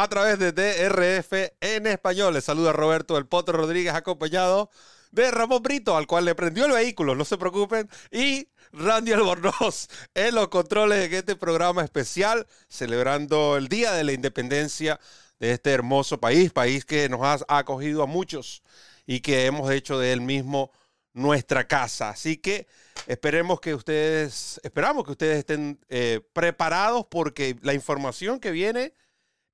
a través de DRF en español. Les saluda Roberto El Potro Rodríguez, acompañado de Ramón Brito, al cual le prendió el vehículo, no se preocupen, y Randy Albornoz en los controles de este programa especial, celebrando el Día de la Independencia de este hermoso país, país que nos ha acogido a muchos y que hemos hecho de él mismo nuestra casa. Así que esperemos que ustedes, esperamos que ustedes estén eh, preparados porque la información que viene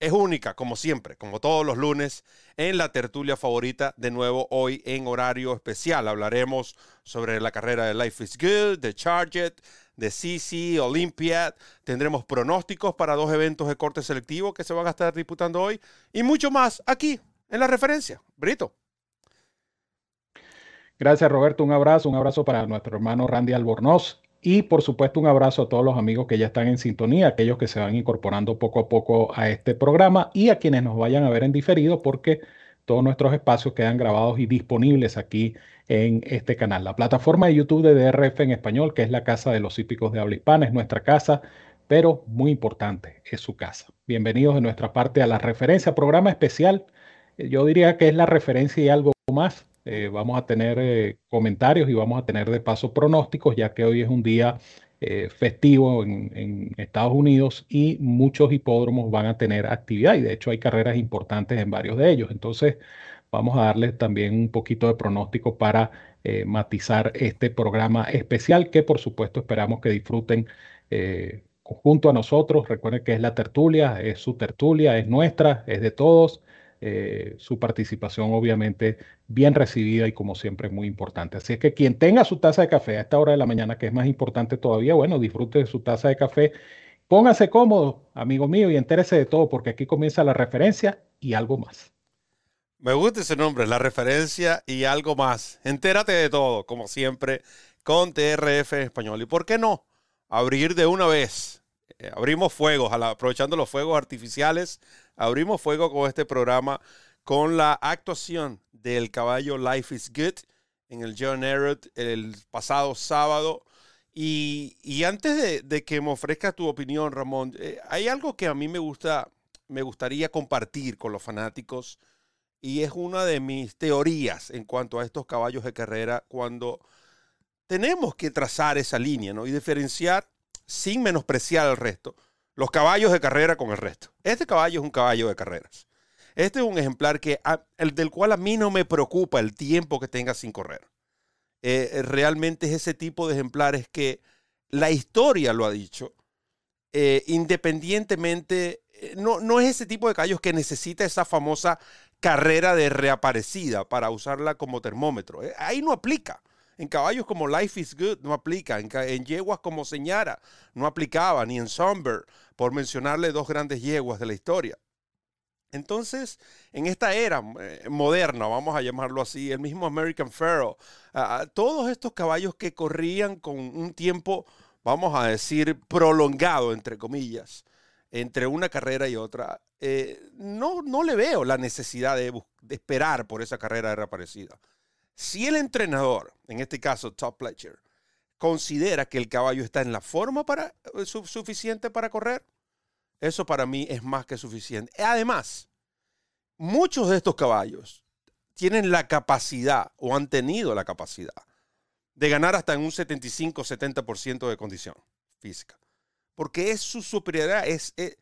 es única, como siempre, como todos los lunes, en la tertulia favorita. De nuevo, hoy en horario especial. Hablaremos sobre la carrera de Life is Good, de Charge It, de CC, Olympiad. Tendremos pronósticos para dos eventos de corte selectivo que se van a estar disputando hoy y mucho más aquí en la referencia. Brito. Gracias, Roberto. Un abrazo, un abrazo para nuestro hermano Randy Albornoz. Y por supuesto un abrazo a todos los amigos que ya están en sintonía, aquellos que se van incorporando poco a poco a este programa y a quienes nos vayan a ver en diferido porque todos nuestros espacios quedan grabados y disponibles aquí en este canal. La plataforma de YouTube de DRF en español, que es la casa de los hípicos de habla hispana, es nuestra casa, pero muy importante, es su casa. Bienvenidos de nuestra parte a la referencia, programa especial. Yo diría que es la referencia y algo más eh, vamos a tener eh, comentarios y vamos a tener de paso pronósticos, ya que hoy es un día eh, festivo en, Estados Unidos y muchos hipódromos van a tener actividad y de hecho hay carreras importantes en varios de ellos. Entonces vamos a darles también un poquito de pronóstico para matizar este programa especial que por supuesto esperamos que disfruten junto a nosotros. Recuerden que es la tertulia, es su tertulia, es nuestra, es de todos. Eh, su participación obviamente bien recibida y como siempre muy importante. Así es que quien tenga su taza de café a esta hora de la mañana, que es más importante todavía, bueno, disfrute de su taza de café. Póngase cómodo, amigo mío, y entérese de todo, porque aquí comienza la referencia y algo más. Me gusta ese nombre, la referencia y algo más. Entérate de todo, como siempre, con TRF español. ¿Y por qué no? Abrir de una vez. Eh, abrimos fuegos, aprovechando los fuegos artificiales abrimos fuego con este programa con la actuación del caballo Life is Good en el John Errott el pasado sábado. Y, antes de, que me ofrezca tu opinión, Ramón, eh, hay algo que a mí me gusta, me gustaría compartir con los fanáticos y es una de mis teorías en cuanto a estos caballos de carrera cuando tenemos que trazar esa línea ¿no? y diferenciar sin menospreciar al resto los caballos de carrera con el resto. Este caballo es un caballo de carreras. Este es un ejemplar que, el del cual a mí no me preocupa el tiempo que tenga sin correr. Eh, eh, realmente es ese tipo de ejemplares que la historia lo ha dicho. Eh, independientemente, no, no es ese tipo de caballos que necesita esa famosa carrera de reaparecida para usarla como termómetro. ahí no aplica. En caballos como Life is Good no aplica. En, yeguas como Señara no aplicaba, ni en Somber, por mencionarle dos grandes yeguas de la historia. Entonces, en esta era eh, moderna, vamos a llamarlo así, el mismo American Pharaoh, todos estos caballos que corrían con un tiempo, vamos a decir, prolongado, entre comillas, entre una carrera y otra, eh, no, no le veo la necesidad de, esperar por esa carrera de reaparecida. Si el entrenador, en este caso Top Pletcher, considera que el caballo está en la forma para, eh, suficiente para correr, eso para mí es más que suficiente. Además, muchos de estos caballos tienen la capacidad o han tenido la capacidad de ganar hasta en un 75-70% de condición física. Porque es su superioridad, es, eh,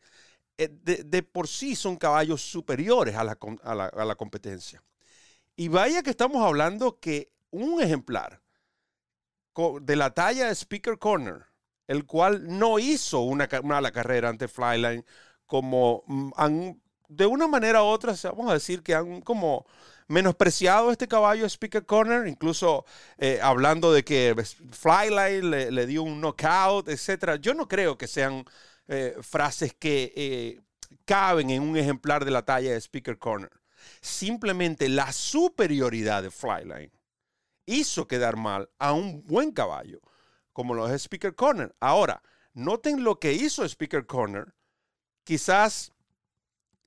eh, de, por sí son caballos superiores a la competencia. Y vaya que estamos hablando que un ejemplar de la talla de Speaker Corner, el cual no hizo una mala carrera ante Flyline, como mm, han, de una manera u otra, vamos a decir que han como menospreciado este caballo Speaker Corner, incluso eh, hablando de que Flyline le, dio un knockout, etc. Yo no creo que sean eh, frases que, eh, caben en un ejemplar de la talla de Speaker Corner. Simplemente la superioridad de Flyline hizo quedar mal a un buen caballo, como lo es Speaker Corner. Ahora, noten lo que hizo Speaker Corner, quizás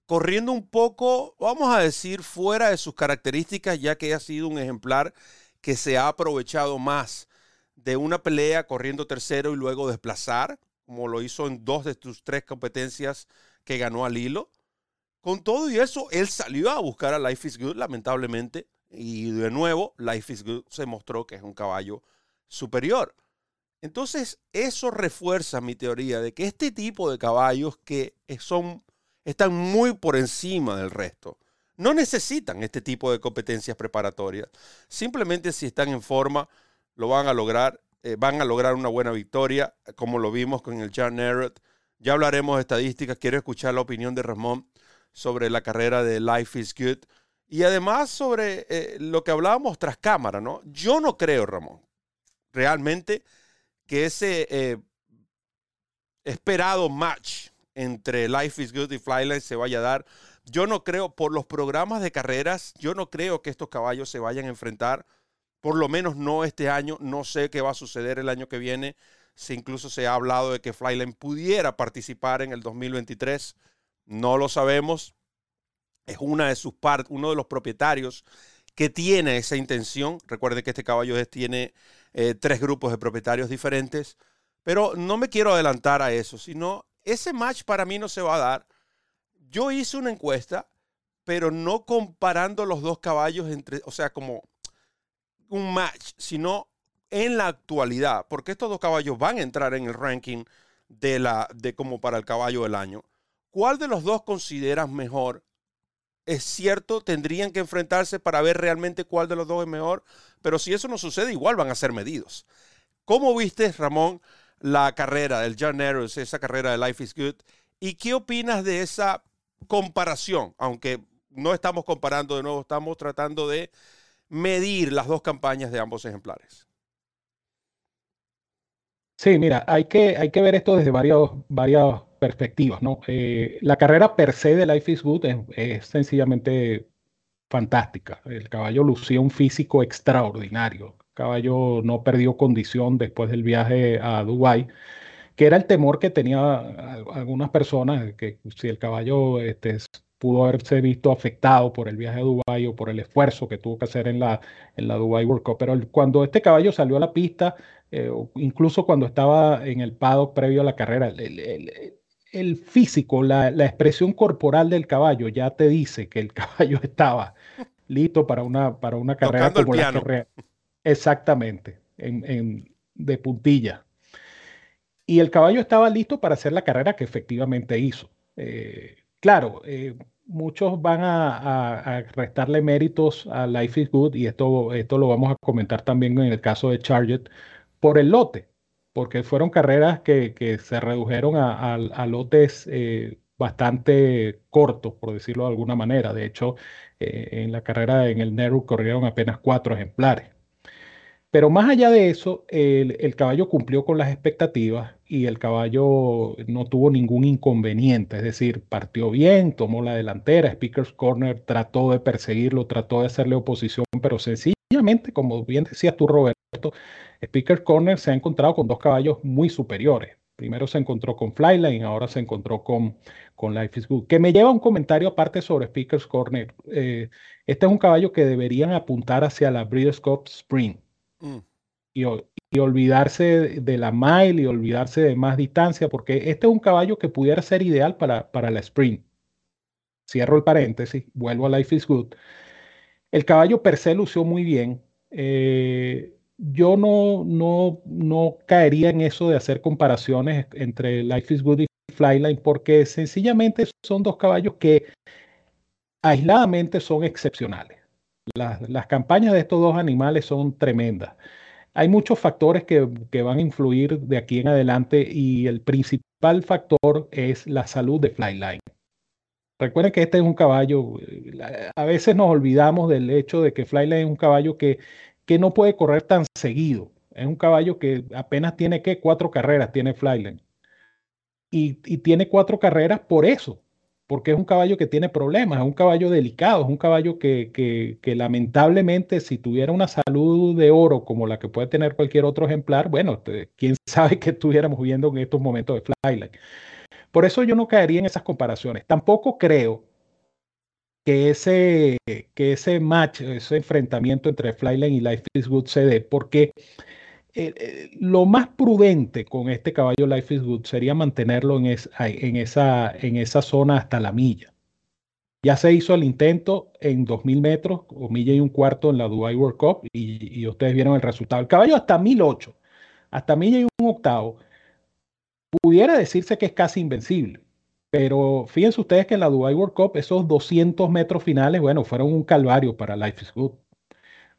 corriendo un poco, vamos a decir, fuera de sus características, ya que ha sido un ejemplar que se ha aprovechado más de una pelea corriendo tercero y luego desplazar, como lo hizo en dos de sus tres competencias que ganó al hilo. Con todo y eso, él salió a buscar a Life is Good, lamentablemente, y de nuevo, Life is Good se mostró que es un caballo superior. Entonces, eso refuerza mi teoría de que este tipo de caballos que son, están muy por encima del resto, no necesitan este tipo de competencias preparatorias. Simplemente si están en forma, lo van a lograr, eh, van a lograr una buena victoria, como lo vimos con el John Narrett. Ya hablaremos de estadísticas, quiero escuchar la opinión de Ramón sobre la carrera de Life is Good. Y además sobre eh, lo que hablábamos tras cámara, ¿no? Yo no creo, Ramón, realmente que ese eh, esperado match entre Life is Good y Flyline se vaya a dar. Yo no creo, por los programas de carreras, yo no creo que estos caballos se vayan a enfrentar, por lo menos no este año. No sé qué va a suceder el año que viene. Si incluso se ha hablado de que Flyline pudiera participar en el 2023. No lo sabemos es una de sus partes, uno de los propietarios que tiene esa intención. Recuerden que este caballo tiene eh, tres grupos de propietarios diferentes, pero no me quiero adelantar a eso, sino ese match para mí no se va a dar. Yo hice una encuesta, pero no comparando los dos caballos entre, o sea, como un match, sino en la actualidad, porque estos dos caballos van a entrar en el ranking de la de como para el caballo del año. ¿Cuál de los dos consideras mejor es cierto, tendrían que enfrentarse para ver realmente cuál de los dos es mejor, pero si eso no sucede, igual van a ser medidos. ¿Cómo viste, Ramón, la carrera del John Arrows, esa carrera de Life is Good? ¿Y qué opinas de esa comparación? Aunque no estamos comparando de nuevo, estamos tratando de medir las dos campañas de ambos ejemplares. Sí, mira, hay que, hay que ver esto desde varios, varios perspectivas, ¿no? Eh, la carrera per se de Life is Good es, sencillamente fantástica. El caballo lucía un físico extraordinario. El caballo no perdió condición después del viaje a Dubái, que era el temor que tenía algunas personas, que si el caballo este, pudo haberse visto afectado por el viaje a Dubái o por el esfuerzo que tuvo que hacer en la, en la Dubai World Cup. Pero cuando este caballo salió a la pista, eh, incluso cuando estaba en el paddock previo a la carrera, el, el físico, la, expresión corporal del caballo ya te dice que el caballo estaba listo para una, para una carrera como la carrera. Exactamente, en, de puntilla. Y el caballo estaba listo para hacer la carrera que efectivamente hizo. Eh, claro, eh, muchos van a, restarle méritos a Life is Good y esto, esto lo vamos a comentar también en el caso de Charget por el lote porque fueron carreras que, se redujeron a, lotes eh, bastante cortos, por decirlo de alguna manera. De hecho, eh, en la carrera en el Neru corrieron apenas cuatro ejemplares. Pero más allá de eso, el, caballo cumplió con las expectativas y el caballo no tuvo ningún inconveniente, es decir, partió bien, tomó la delantera, Speaker's Corner trató de perseguirlo, trató de hacerle oposición, pero sencillamente, como bien decías tú, Roberto, Speaker Corner se ha encontrado con dos caballos muy superiores. Primero se encontró con Flyline, ahora se encontró con, con Life is Good. Que me lleva un comentario aparte sobre Speaker's Corner. Eh, este es un caballo que deberían apuntar hacia la Breeders' Cup Spring mm. y, olvidarse de la mile y olvidarse de más distancia, porque este es un caballo que pudiera ser ideal para, para la Spring. Cierro el paréntesis, vuelvo a Life is Good. El caballo per se lució muy bien. Eh, yo no, no, no caería en eso de hacer comparaciones entre Life is Good y Flyline porque sencillamente son dos caballos que aisladamente son excepcionales. Las, campañas de estos dos animales son tremendas. Hay muchos factores que, que, van a influir de aquí en adelante y el principal factor es la salud de Flyline. Recuerden que este es un caballo, eh, a veces nos olvidamos del hecho de que Flyline es un caballo que que no puede correr tan seguido. Es un caballo que apenas tiene que cuatro carreras, tiene Flyland. Y, tiene cuatro carreras por eso, porque es un caballo que tiene problemas, es un caballo delicado, es un caballo que, que, lamentablemente si tuviera una salud de oro como la que puede tener cualquier otro ejemplar, bueno, quién sabe qué estuviéramos viendo en estos momentos de Flyline. Por eso yo no caería en esas comparaciones. Tampoco creo que ese, que ese match, ese enfrentamiento entre Flyline y Life is Good se dé, porque eh, eh, lo más prudente con este caballo Life is Good sería mantenerlo en, en, esa, en esa zona hasta la milla. Ya se hizo el intento en 2000 metros o milla y un cuarto en la Dubai World Cup y, ustedes vieron el resultado. El caballo hasta 1008, hasta milla y un octavo, pudiera decirse que es casi invencible. Pero fíjense ustedes que en la Dubai World Cup esos 200 metros finales, bueno, fueron un calvario para Life is Good.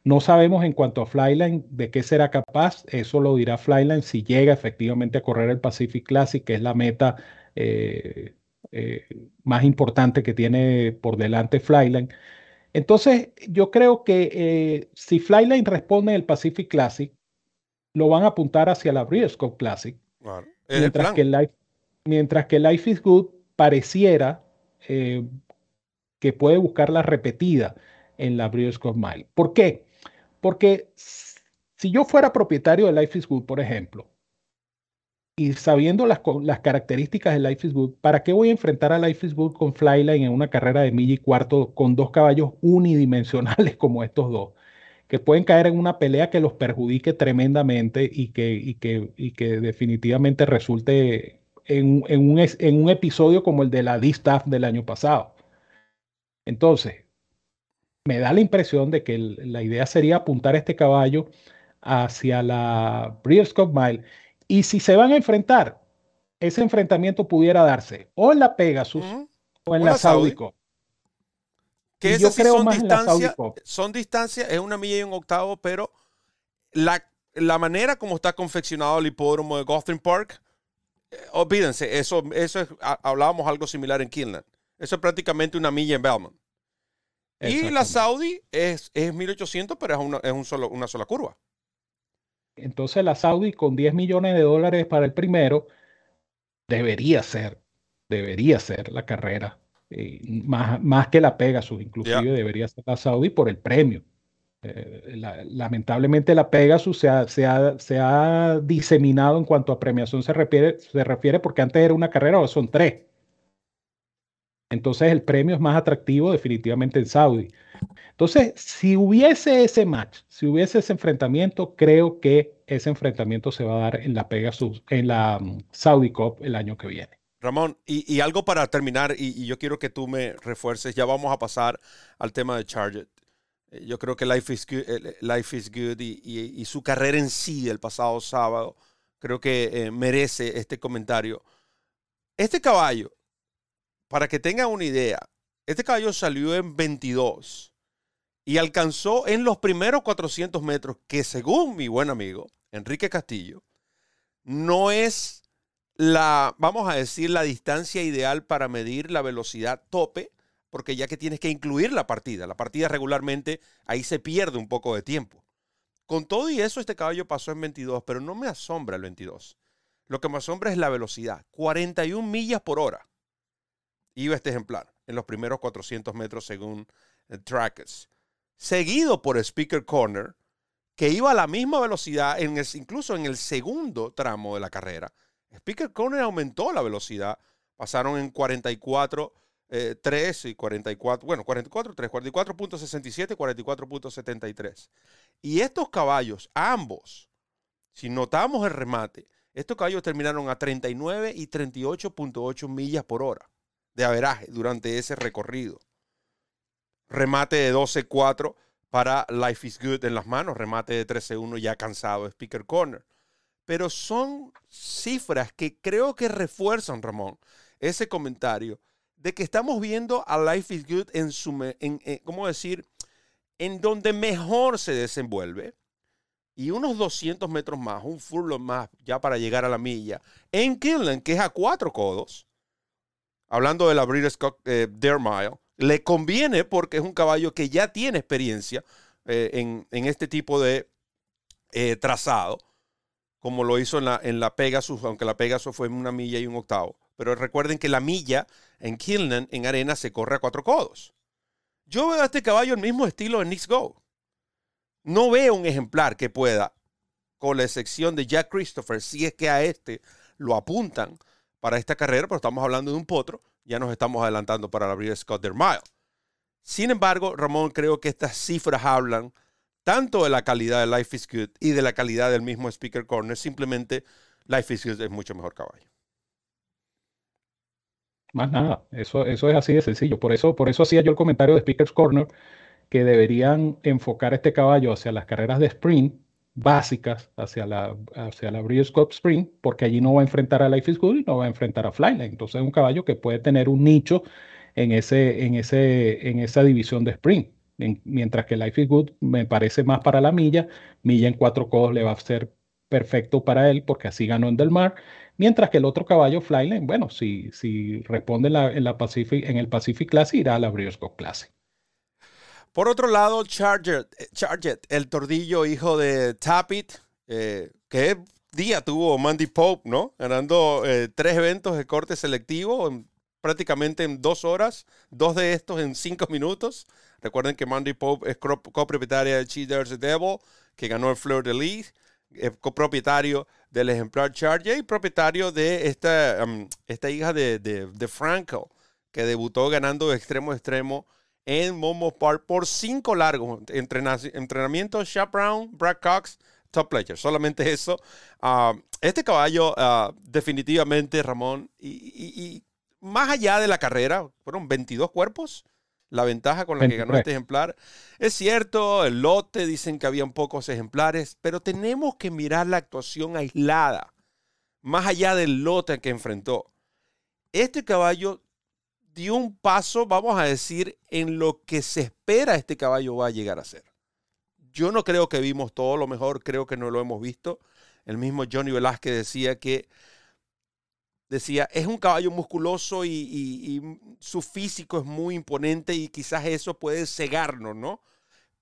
No sabemos en cuanto a Flyline de qué será capaz, eso lo dirá Flyline si llega efectivamente a correr el Pacific Classic, que es la meta eh, eh, más importante que tiene por delante Flyline. Entonces, yo creo que eh, si Flyline responde el Pacific Classic, lo van a apuntar hacia la Breeders' Cup Classic. Mientras, que Life, mientras que Life is Good pareciera que puede buscar la repetida en la Breeders' Cup Mile. ¿Por qué? Porque si yo fuera propietario de Life is Good, por ejemplo, y sabiendo las, las, características de Life is Good, ¿para qué voy a enfrentar a Life is Good con Flyline en una carrera de milla y cuarto con dos caballos unidimensionales como estos dos? Que pueden caer en una pelea que los perjudique tremendamente y que, y que, y que definitivamente resulte en, en, un, en un episodio como el de la D-Staff del año pasado. Entonces, me da la impresión de que la idea sería apuntar este caballo hacia la Breeders' Cup Mile. Y si se van a enfrentar, ese enfrentamiento pudiera darse o en la Pegasus o en la, Saudi Cup. Que yo creo son más distancias, son distancias, es una milla y un octavo, pero la, la manera como está confeccionado el hipódromo de Gotham Park, olvídense, eso, eso es, hablábamos algo similar en Kinland. Eso es prácticamente una milla en Belmont. Y la Saudi es, es 1800, pero es, una, es un solo, una sola curva. Entonces la Saudi con 10 millones de dólares para el primero debería ser, debería ser la carrera. Eh, más, más que la Pegasus, inclusive debería ser la Saudi por el premio. Eh, lamentablemente la Pegasus se ha, se, ha, se ha, diseminado en cuanto a premiación se refiere, se refiere porque antes era una carrera, ahora son tres. Entonces el premio es más atractivo definitivamente en Saudi. Entonces, si hubiese ese match, si hubiese ese enfrentamiento, creo que ese enfrentamiento se va a dar en la Pegasus, en la um, Saudi Cup el año que viene. Ramón, y, algo para terminar, y, yo quiero que tú me refuerces, ya vamos a pasar al tema de Charger. Eh, yo creo que Life is Good, eh, Life is good y, su carrera en sí el pasado sábado, creo que eh, merece este comentario. Este caballo para que tengan una idea, este caballo salió en 22 y alcanzó en los primeros 400 metros, que según mi buen amigo Enrique Castillo, no es la, vamos a decir, la distancia ideal para medir la velocidad tope, porque ya que tienes que incluir la partida, la partida regularmente ahí se pierde un poco de tiempo. Con todo y eso, este caballo pasó en 22, pero no me asombra el 22. Lo que me asombra es la velocidad, 41 millas por hora iba este ejemplar en los primeros 400 metros según Trackers. Seguido por Speaker Corner, que iba a la misma velocidad, incluso en el segundo tramo de la carrera. Speaker Corner aumentó la velocidad, pasaron en 44. 3 eh, y 44, bueno, 44, 3, 44.67 y 44.73. Y estos caballos, ambos, si notamos el remate, estos caballos terminaron a 39 y 38.8 millas por hora de averaje durante ese recorrido. Remate de 12-4 para Life is Good en las manos, remate de 13-1 ya cansado, Speaker Corner. Pero son cifras que creo que refuerzan, Ramón, ese comentario de que estamos viendo a Life is Good en su, en, ¿cómo decir? En donde mejor se desenvuelve. Y unos 200 metros más, un furlong más, ya para llegar a la milla. En Kinland, que es a cuatro codos, hablando de la Cup eh, Dare Mile, le conviene porque es un caballo que ya tiene experiencia eh, en, este tipo de eh, trazado, como lo hizo en la, en la Pegasus, aunque la Pegasus fue en una milla y un octavo. Pero recuerden que la milla en Kilnan, en arena, se corre a cuatro codos. Yo veo a este caballo el mismo estilo en Knicks Go. No veo un ejemplar que pueda, con la excepción de Jack Christopher, si es que a este lo apuntan para esta carrera, pero estamos hablando de un potro, ya nos estamos adelantando para abrir Scott Der Mile. Sin embargo, Ramón, creo que estas cifras hablan tanto de la calidad de Life is Good y de la calidad del mismo Speaker Corner. Simplemente Life is Good es mucho mejor caballo. Más nada, eso, eso es así de sencillo. Por eso, por eso hacía yo el comentario de Speaker's Corner que deberían enfocar este caballo hacia las carreras de sprint básicas, hacia la, hacia la Breeders' Cup Sprint, porque allí no va a enfrentar a Life is Good y no va a enfrentar a Flyline. Entonces es un caballo que puede tener un nicho en, ese, en, ese, en esa división de sprint. mientras que Life is Good me parece más para la milla, milla en cuatro codos le va a ser perfecto para él porque así ganó en Del Mar, mientras que el otro caballo Flyline, bueno, si, si responde en, la, en, el Pacific Classic irá a la Cup Classic. Por otro lado, Charger el tordillo hijo de Tapit, eh, que día tuvo Mandy Pope, ¿no? Ganando eh, tres eventos de corte selectivo prácticamente en dos horas, dos de estos en cinco minutos. Recuerden que Mandy Pope es copropietaria de Cheaters Devil, que ganó el Fleur de Lis, es copropietario del ejemplar Charger y propietario de esta, um, esta hija de, de, Franco, que debutó ganando extremo a extremo en Momo Park por cinco largos entrenamientos. Brown, Brad Cox, Top Player. Solamente eso. Ah, este caballo, ah, definitivamente, Ramón, y, más allá de la carrera, fueron 22 cuerpos. La ventaja con la que ganó este ejemplar. Es cierto, el lote dicen que habían pocos ejemplares, pero tenemos que mirar la actuación aislada, más allá del lote que enfrentó. Este caballo dio un paso, vamos a decir, en lo que se espera este caballo va a llegar a ser. Yo no creo que vimos todo lo mejor, creo que no lo hemos visto. El mismo Johnny Velázquez decía que decía, es un caballo musculoso y, su físico es muy imponente y quizás eso puede cegarnos, ¿no?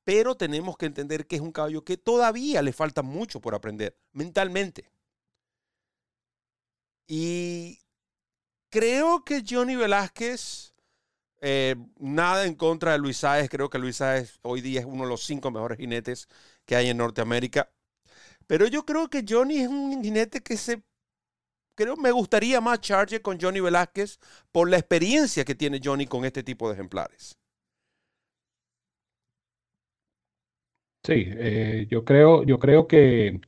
Pero tenemos que entender que es un caballo que todavía le falta mucho por aprender mentalmente. Y creo que Johnny Velázquez, eh, nada en contra de Luis Sáez, creo que Luis Sáez hoy día es uno de los cinco mejores jinetes que hay en Norteamérica. Pero yo creo que Johnny es un jinete que se creo me gustaría más Charger con Johnny Velázquez por la experiencia que tiene Johnny con este tipo de ejemplares. Sí, eh, yo creo, yo creo que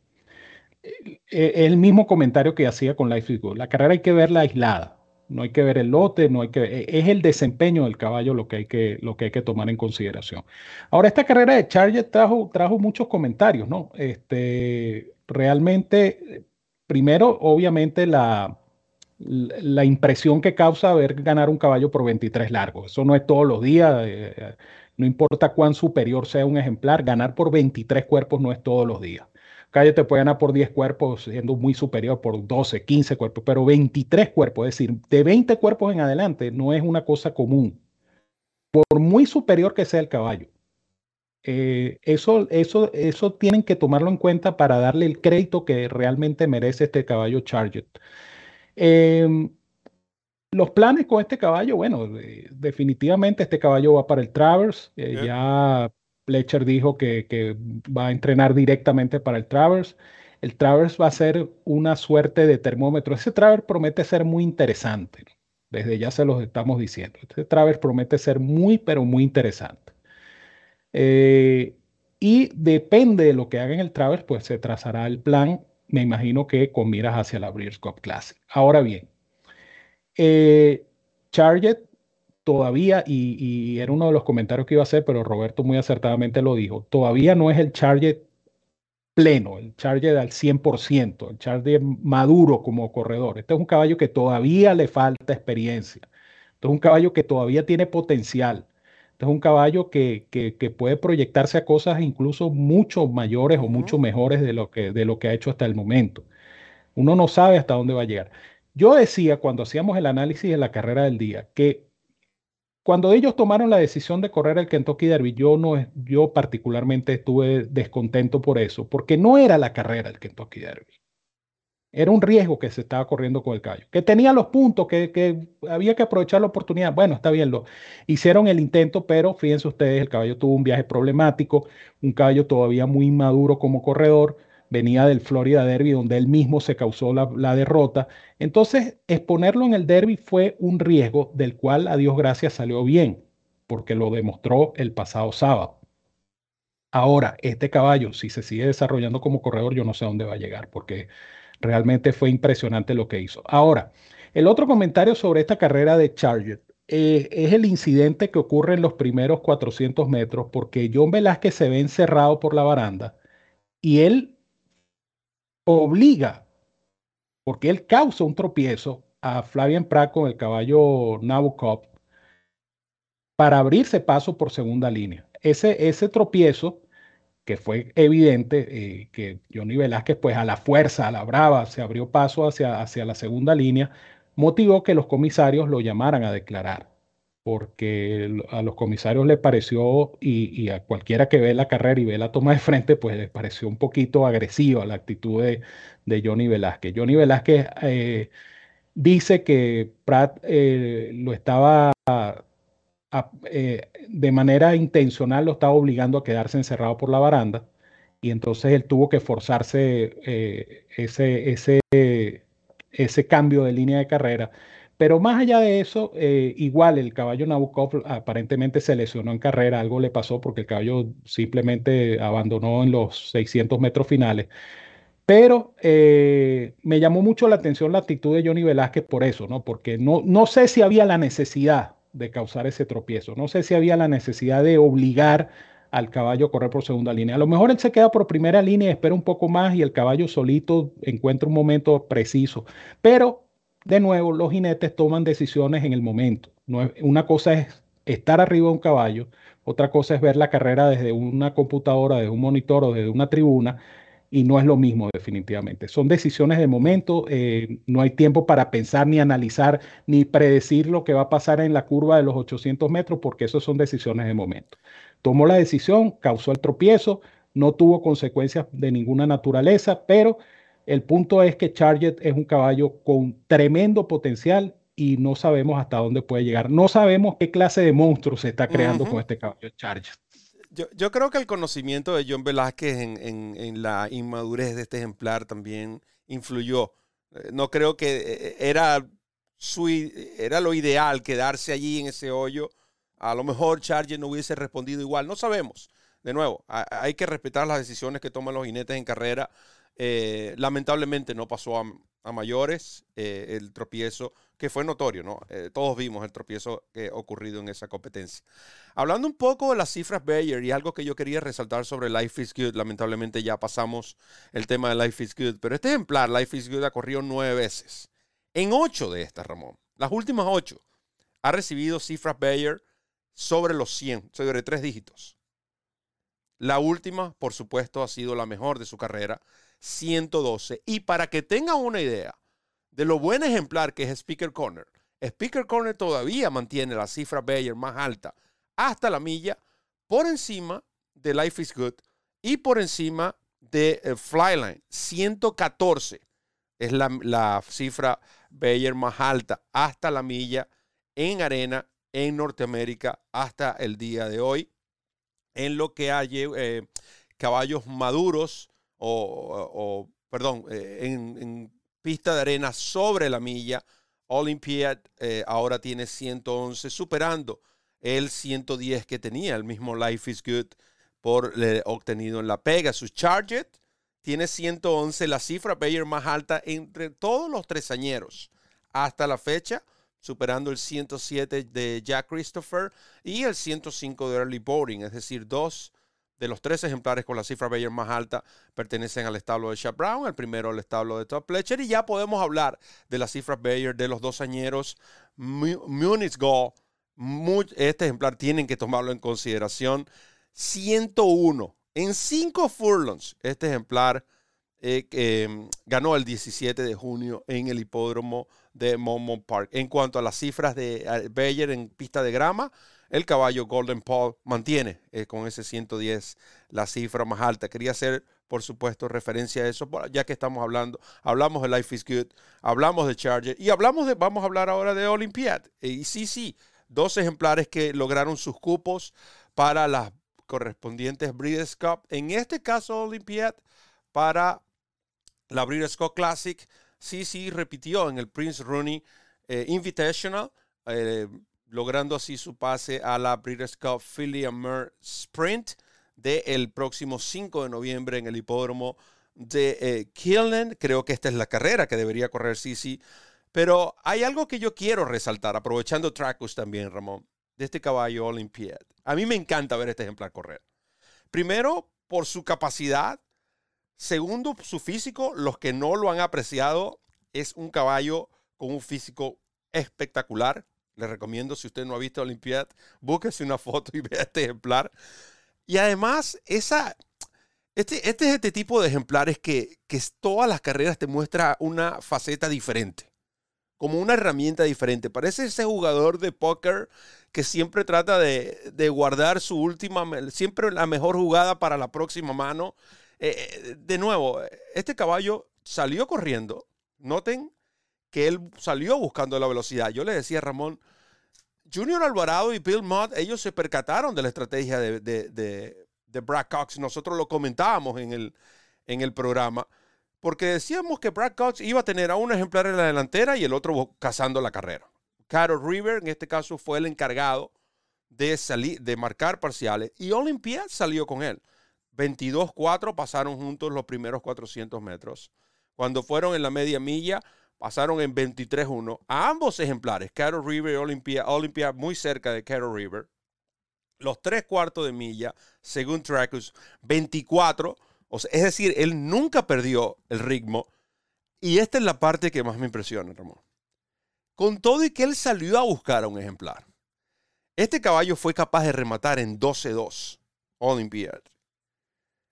eh, el mismo comentario que hacía con Life is Good. La carrera hay que verla aislada. No hay que ver el lote, no hay que es el desempeño del caballo lo que hay que, lo que, hay que tomar en consideración. Ahora, esta carrera de Charger trajo, trajo muchos comentarios, ¿no? Este, realmente primero, obviamente, la, la impresión que causa ver ganar un caballo por 23 largos. Eso no es todos los días, eh, no importa cuán superior sea un ejemplar, ganar por 23 cuerpos no es todos los días. Calle te puede ganar por 10 cuerpos, siendo muy superior por 12, 15 cuerpos, pero 23 cuerpos, es decir, de 20 cuerpos en adelante no es una cosa común, por muy superior que sea el caballo. Eh, eso, eso, eso tienen que tomarlo en cuenta para darle el crédito que realmente merece este caballo Charger. Em, los planes con este caballo, bueno, definitivamente este caballo va para el Travers. Eh, ya Fletcher dijo que, que, va a entrenar directamente para el Travers. El Travers va a ser una suerte de termómetro. Ese Travers promete ser muy interesante. Desde ya se los estamos diciendo. Este Travers promete ser muy, pero muy interesante. Eh, y depende de lo que haga en el Travers, pues se trazará el plan, me imagino que con miras hacia la Breeders' Cup Classic. Ahora bien, eh, Charget todavía, y, era uno de los comentarios que iba a hacer, pero Roberto muy acertadamente lo dijo, todavía no es el Charget pleno, el Charget al 100%, el Charget maduro como corredor. Este es un caballo que todavía le falta experiencia. Este es un caballo que todavía tiene potencial. Este es un caballo que, puede proyectarse a cosas incluso mucho mayores o mucho mejores de lo, que, de lo que ha hecho hasta el momento. Uno no sabe hasta dónde va a llegar. Yo decía cuando hacíamos el análisis de la carrera del día que cuando ellos tomaron la decisión de correr el Kentucky Derby, yo, no, yo particularmente estuve descontento por eso, porque no era la carrera del Kentucky Derby. Era un riesgo que se estaba corriendo con el caballo. Que tenía los puntos, que, había que aprovechar la oportunidad. Bueno, está bien, lo hicieron el intento, pero fíjense ustedes, el caballo tuvo un viaje problemático, un caballo todavía muy inmaduro como corredor, venía del Florida Derby, donde él mismo se causó la, la derrota. Entonces, exponerlo en el Derby fue un riesgo del cual, a Dios gracias, salió bien, porque lo demostró el pasado sábado. Ahora, este caballo, si se sigue desarrollando como corredor, yo no sé dónde va a llegar, porque Realmente fue impresionante lo que hizo. Ahora, el otro comentario sobre esta carrera de Charger eh, es el incidente que ocurre en los primeros 400 metros porque John Velázquez se ve encerrado por la baranda y él obliga, porque él causa un tropiezo a Flavian Prat con el caballo Nabokov para abrirse paso por segunda línea. Ese, ese tropiezo que fue evidente eh, que Johnny Velázquez, pues a la fuerza, a la brava, se abrió paso hacia, hacia la segunda línea, motivó que los comisarios lo llamaran a declarar, porque a los comisarios les pareció, y, a cualquiera que ve la carrera y ve la toma de frente, pues les pareció un poquito agresiva la actitud de, de Johnny Velázquez. Johnny Velázquez eh, dice que Pratt eh, lo estaba eh, de manera intencional lo estaba obligando a quedarse encerrado por la baranda y entonces él tuvo que forzarse eh, ese, ese, ese cambio de línea de carrera. Pero más allá de eso, eh, igual el caballo Nabokov aparentemente se lesionó en carrera, algo le pasó porque el caballo simplemente abandonó en los 600 metros finales. Pero me llamó mucho la atención la actitud de Johnny Velázquez por eso, ¿no? Porque no, no sé si había la necesidad de causar ese tropiezo. No sé si había la necesidad de obligar al caballo a correr por segunda línea. A lo mejor él se queda por primera línea, espera un poco más y el caballo solito encuentra un momento preciso. Pero, de nuevo, los jinetes toman decisiones en el momento. No una cosa es estar arriba de un caballo, otra cosa es ver la carrera desde una computadora, desde un monitor o desde una tribuna y no es lo mismo definitivamente. Son decisiones de momento, eh, no hay tiempo para pensar ni analizar ni predecir lo que va a pasar en la curva de los 800 metros porque eso son decisiones de momento. Tomó la decisión, causó el tropiezo, no tuvo consecuencias de ninguna naturaleza, pero el punto es que Charget es un caballo con tremendo potencial y no sabemos hasta dónde puede llegar. No sabemos qué clase de monstruo se está creando con este caballo Charget. Yo, creo que el conocimiento de John Velázquez en, la inmadurez de este ejemplar también influyó. Eh, no creo que eh, eh, era, su, era lo ideal quedarse allí en ese hoyo. A lo mejor Charger no hubiese respondido igual. No sabemos. De nuevo, hay que respetar las decisiones que toman los jinetes en carrera. Lamentablemente no pasó a, mayores el tropiezo que fue notorio, ¿no? Eh, todos vimos el tropiezo que ocurrido en esa competencia. Hablando un poco de las cifras Bayer y algo que yo quería resaltar sobre Life is Good, lamentablemente ya pasamos el tema de Life is Good, pero este ejemplar, Life is Good, ha corrido nueve veces. En ocho de estas, Ramón, las últimas ocho, ha recibido cifras Bayer sobre los 100, sobre tres dígitos. La última, por supuesto, ha sido la mejor de su carrera, 112. Y para que tengan una idea, de lo buen ejemplar que es Speaker Corner. Speaker Corner todavía mantiene la cifra Bayer más alta hasta la milla por encima de Life is Good y por encima de eh, Flyline. 114 es la, la cifra Bayer más alta hasta la milla en arena en Norteamérica hasta el día de hoy. En lo que hay eh, caballos maduros o, perdón, eh, en pista de arena sobre la milla. Olympiad eh, ahora tiene 111, superando el 110 que tenía el mismo Life is Good por obtenido en la Pegasus. Charget tiene 111, la cifra Bayer más alta entre todos los tresañeros hasta la fecha, superando el 107 de Jack Christopher y el 105 de Early Boarding, es decir, dos de los tres ejemplares con la cifra Bayer más alta pertenecen al establo de Chap Brown, el primero al establo de Top Pletcher, y ya podemos hablar de las cifras Bayer de los dos añeros Munich Go. Este ejemplar tienen que tomarlo en consideración. 101 en 5 furlongs. Este ejemplar eh, em, ganó el 17 de junio en el hipódromo de Monmouth Park. En cuanto a las cifras de eh, Bayer en pista de grama, el caballo Golden Paul mantiene eh, con ese 110 la cifra más alta. Quería hacer por supuesto, referencia a eso, ya que estamos hablando, hablamos de Life is Good, hablamos de Charger y hablamos de, vamos a hablar ahora de Olympiad. Y sí, sí, dos ejemplares que lograron sus cupos para las correspondientes Breeders' Cup. En este caso, Olympiad, para la Breeders' Cup Classic, sí, sí, repitió en el Prince Rooney eh, Invitational, eh, logrando así su pase a la Breeders' Cup Philly Mer Sprint del próximo 5 de noviembre en el hipódromo de eh, Creo que esta es la carrera que debería correr Sisi. Pero hay algo que yo quiero resaltar, aprovechando Tracus también, Ramón, de este caballo Olympiad. A mí me encanta ver este ejemplar correr. Primero, por su capacidad. Segundo, su físico. Los que no lo han apreciado, es un caballo con un físico espectacular. Le recomiendo, si usted no ha visto Olympiad, búsquese una foto y vea este ejemplar. Y además, esa, este, este es este tipo de ejemplares que, que todas las carreras te muestra una faceta diferente, como una herramienta diferente. Parece ese jugador de póker que siempre trata de, de, guardar su última, siempre la mejor jugada para la próxima mano. Eh, eh, de nuevo, este caballo salió corriendo. Noten que él salió buscando la velocidad. Yo le decía a Ramón, Junior Alvarado y Bill Mott, ellos se percataron de la estrategia de, de, Brad Cox. Nosotros lo comentábamos en el, en el programa, porque decíamos que Brad Cox iba a tener a un ejemplar en la delantera y el otro cazando la carrera. Carol River, en este caso, fue el encargado de, salir, de marcar parciales y Olympia salió con él. 22-4 pasaron juntos los primeros 400 metros. Cuando fueron en la media milla, pasaron en 23-1 a ambos ejemplares, Carol River y Olympia, Olympia muy cerca de Carol River. Los tres cuartos de milla, según Tracus, 24. O sea, es decir, él nunca perdió el ritmo. Y esta es la parte que más me impresiona, Ramón. Con todo y que él salió a buscar a un ejemplar. Este caballo fue capaz de rematar en 12-2 Olympiad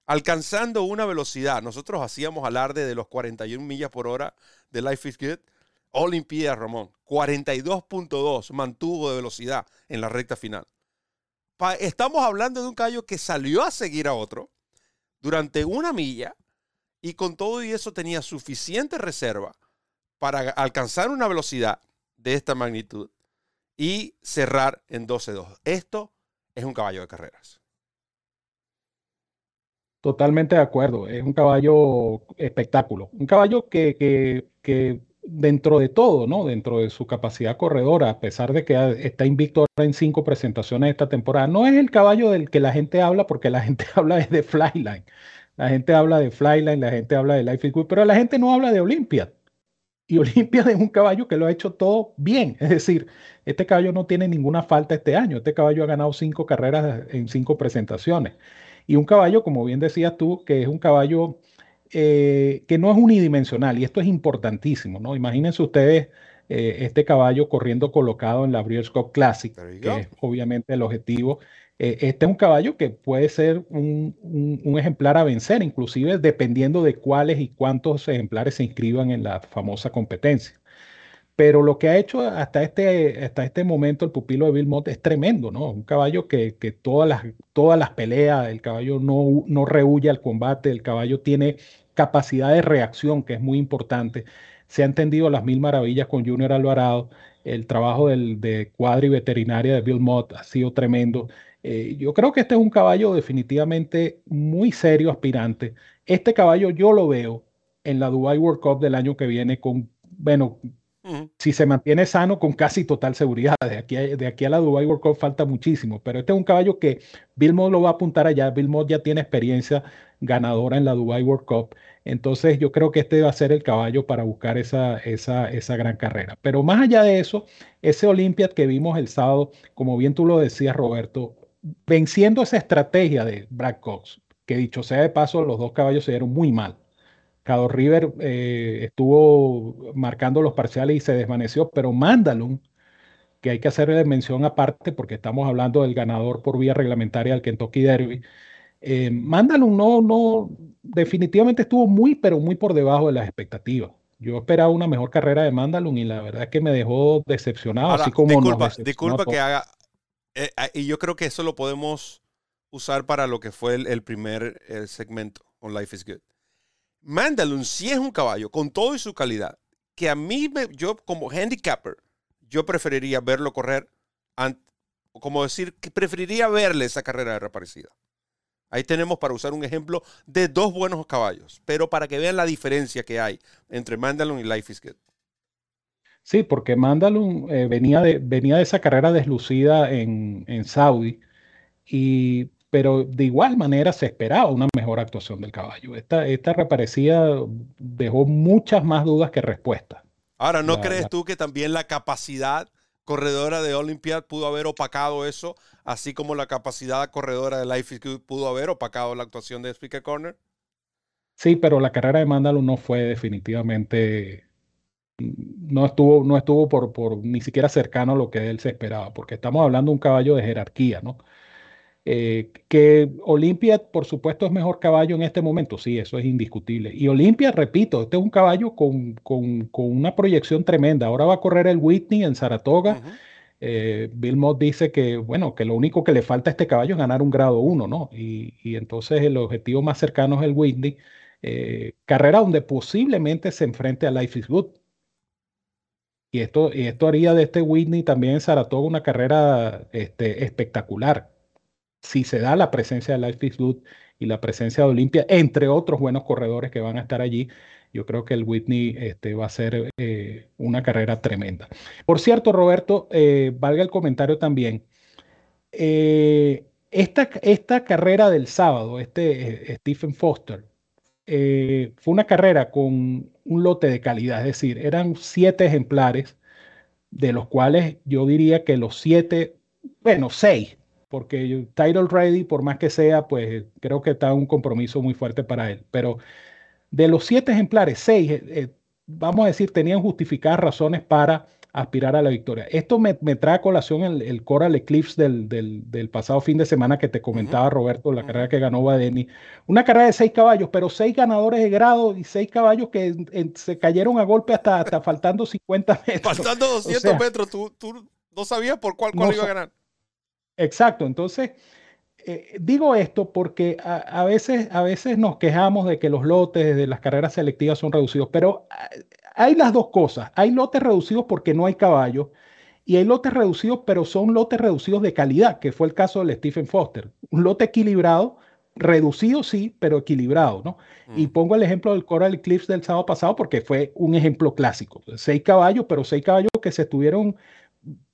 alcanzando una velocidad. Nosotros hacíamos alarde de los 41 millas por hora de Life is Good. Olimpia Ramón, 42.2 mantuvo de velocidad en la recta final. estamos hablando de un caballo que salió a seguir a otro durante una milla y con todo y eso tenía suficiente reserva para alcanzar una velocidad de esta magnitud y cerrar en 12-2. Esto es un caballo de carreras. Totalmente de acuerdo, es un caballo espectáculo, un caballo que, dentro de todo, ¿no? dentro de su capacidad corredora, a pesar de que está invicto en cinco presentaciones esta temporada, no es el caballo del que la gente habla porque la gente habla de Flyline, la gente habla de Flyline, la gente habla de Life is Good, pero la gente no habla de Olympia. Y Olympia es un caballo que lo ha hecho todo bien, es decir, este caballo no tiene ninguna falta este año, este caballo ha ganado cinco carreras en cinco presentaciones. Y un caballo, como bien decías tú, que es un caballo eh, que no es unidimensional, y esto es importantísimo, ¿no? Imagínense ustedes eh, este caballo corriendo colocado en la Breeders' Cup Classic, que es obviamente el objetivo. Eh, este es un caballo que puede ser un, un, ejemplar a vencer, inclusive dependiendo de cuáles y cuántos ejemplares se inscriban en la famosa competencia. Pero lo que ha hecho hasta este, hasta este momento el pupilo de Bill Mott es tremendo, ¿no? Un caballo que, todas, las, todas las peleas, el caballo no, no rehuye al combate, el caballo tiene capacidad de reacción, que es muy importante. Se ha entendido las mil maravillas con Junior Alvarado. El trabajo del, de cuadri veterinaria de Bill Mott ha sido tremendo. Eh, yo creo que este es un caballo definitivamente muy serio, aspirante. Este caballo yo lo veo en la Dubai World Cup del año que viene con, bueno, si se mantiene sano con casi total seguridad. De aquí, a, de aquí a la Dubai World Cup falta muchísimo, pero este es un caballo que Bill Mott lo va a apuntar allá. Bill Mott ya tiene experiencia ganadora en la Dubai World Cup. Entonces yo creo que este va a ser el caballo para buscar esa, esa, esa gran carrera. Pero más allá de eso, ese Olympiad que vimos el sábado, como bien tú lo decías, Roberto, venciendo esa estrategia de Brad Cox, que dicho sea de paso, los dos caballos se dieron muy mal. Cado River eh, estuvo marcando los parciales y se desvaneció, pero Mandalun, que hay que hacerle mención aparte porque estamos hablando del ganador por vía reglamentaria del Kentucky Derby, eh, Mandalun no, no, definitivamente estuvo muy, pero muy por debajo de las expectativas. Yo esperaba una mejor carrera de Mandalun y la verdad es que me dejó decepcionado, así como disculpa, disculpa que haga, eh, y yo creo que eso lo podemos usar para lo que fue el, primer segmento con Life is Good. Mandalun sí es un caballo con todo y su calidad, que a mí, me, yo como handicapper, yo preferiría verlo correr, como decir, que preferiría verle esa carrera de reaparecida. Ahí tenemos para usar un ejemplo de dos buenos caballos, pero para que vean la diferencia que hay entre Mandalun y Life is Good. Sí, porque Mandalun eh, venía, de, venía de esa carrera deslucida en, en Saudi, y, pero de igual manera se esperaba una mejor actuación del caballo. Esta, esta reaparecida dejó muchas más dudas que respuestas. Ahora, ¿no crees tú que también la capacidad corredora de Olympiad pudo haber opacado eso, así como la capacidad corredora de Life is Good pudo haber opacado la actuación de Speaker Corner? Sí, pero la carrera de Mandalun no fue definitivamente, no estuvo, no estuvo por, por ni siquiera cercano a lo que él se esperaba, porque estamos hablando de un caballo de jerarquía, ¿no? Eh, que Olimpia, por supuesto, es mejor caballo en este momento, sí, eso es indiscutible. Y Olimpia, repito, este es un caballo con, con, con, una proyección tremenda. Ahora va a correr el Whitney en Saratoga. Eh, Bill Mott dice que, bueno, que lo único que le falta a este caballo es ganar un grado 1, ¿no? Y, y, entonces el objetivo más cercano es el Whitney. Eh, carrera donde posiblemente se enfrente a Life is Good. Y esto, y esto haría de este Whitney también en Saratoga una carrera este, espectacular si se da la presencia de Life is y la presencia de Olimpia, entre otros buenos corredores que van a estar allí, yo creo que el Whitney este, va a ser eh, una carrera tremenda. Por cierto, Roberto, eh, valga el comentario también. Eh, esta, esta, carrera del sábado, este Stephen Foster, fue una carrera con un lote de calidad, es decir, eran siete ejemplares, de los cuales yo diría que los siete, bueno, seis porque Title Ready, por más que sea, pues creo que está un compromiso muy fuerte para él. Pero de los siete ejemplares, seis, eh, eh, vamos a decir, tenían justificadas razones para aspirar a la victoria. Esto me, trae a colación el, Coral Eclipse del, pasado fin de semana que te comentaba Roberto, la carrera que ganó Badeni. Una carrera de seis caballos, pero seis ganadores de grado y seis caballos que se cayeron a golpe hasta, hasta faltando 50 metros. Faltando 200 metros, ¿tú, no sabías por cuál, cuál iba a ganar. Exacto, entonces eh, digo esto porque a, veces, a veces nos quejamos de que los lotes de las carreras selectivas son reducidos, pero hay las dos cosas. Hay lotes reducidos porque no hay caballos y hay lotes reducidos, pero son lotes reducidos de calidad, que fue el caso del Stephen Foster. Un lote equilibrado, reducido sí, pero equilibrado, ¿no? Y mm. pongo el ejemplo del Coral Eclipse del sábado pasado porque fue un ejemplo clásico. Seis caballos, pero seis caballos que se estuvieron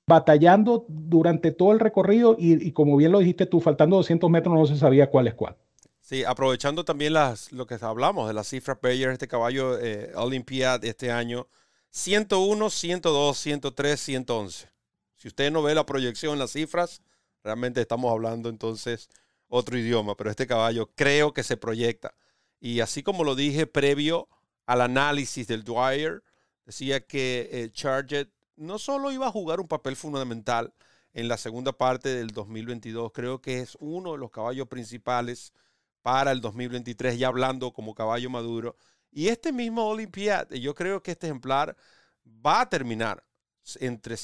batallando durante todo el recorrido y, como bien lo dijiste tú, faltando 200 metros no se sabía cuál es cuál. Sí, aprovechando también las, lo que hablamos de las cifras Payer, este caballo eh, Olympiad este año, 101, 102, 103, 111. Si usted no ve la proyección, las cifras, realmente estamos hablando entonces otro idioma, pero este caballo creo que se proyecta. Y así como lo dije previo al análisis del Dwyer, decía que eh, Charget no solo iba a jugar un papel fundamental en la segunda parte del 2022, creo que es uno de los caballos principales para el 2023, ya hablando como caballo maduro. Y este mismo Olympiad, yo creo que este ejemplar va a terminar entre,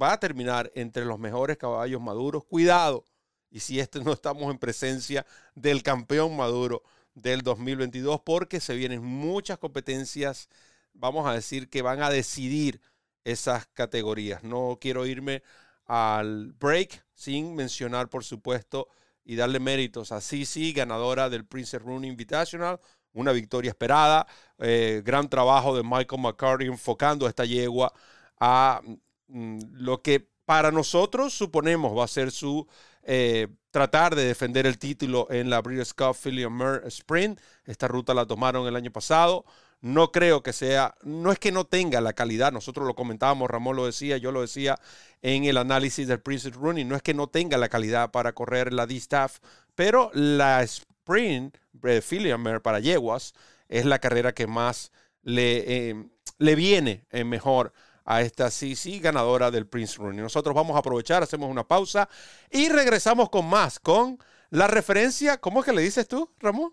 va a terminar entre los mejores caballos maduros. Cuidado, y si este no estamos en presencia del campeón maduro del 2022, porque se vienen muchas competencias, vamos a decir, que van a decidir esas categorías. No quiero irme al break sin mencionar, por supuesto, y darle méritos a Sisi, ganadora del Princess Rune Invitational, una victoria esperada, eh, gran trabajo de Michael McCarthy enfocando a esta yegua a mm, lo que para nosotros suponemos va a ser su eh, tratar de defender el título en la Breeders' Cup Philly Sprint. Esta ruta la tomaron el año pasado. No creo que sea, no es que no tenga la calidad, nosotros lo comentábamos, Ramón lo decía, yo lo decía en el análisis del Princess Running, no es que no tenga la calidad para correr la D-Staff, pero la Sprint Mare para yeguas es la carrera que más le, eh, le viene eh, mejor a esta CC ganadora del Prince Running. Nosotros vamos a aprovechar, hacemos una pausa y regresamos con más, con la referencia, ¿cómo es que le dices tú, Ramón?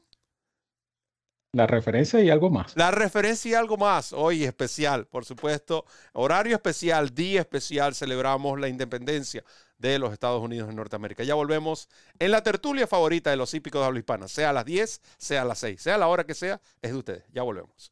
La referencia y algo más. La referencia y algo más. Hoy especial, por supuesto. Horario especial, día especial. Celebramos la independencia de los Estados Unidos de Norteamérica. Ya volvemos en la tertulia favorita de los hípicos de habla hispana. Sea a las 10, sea a las 6, sea a la hora que sea, es de ustedes. Ya volvemos.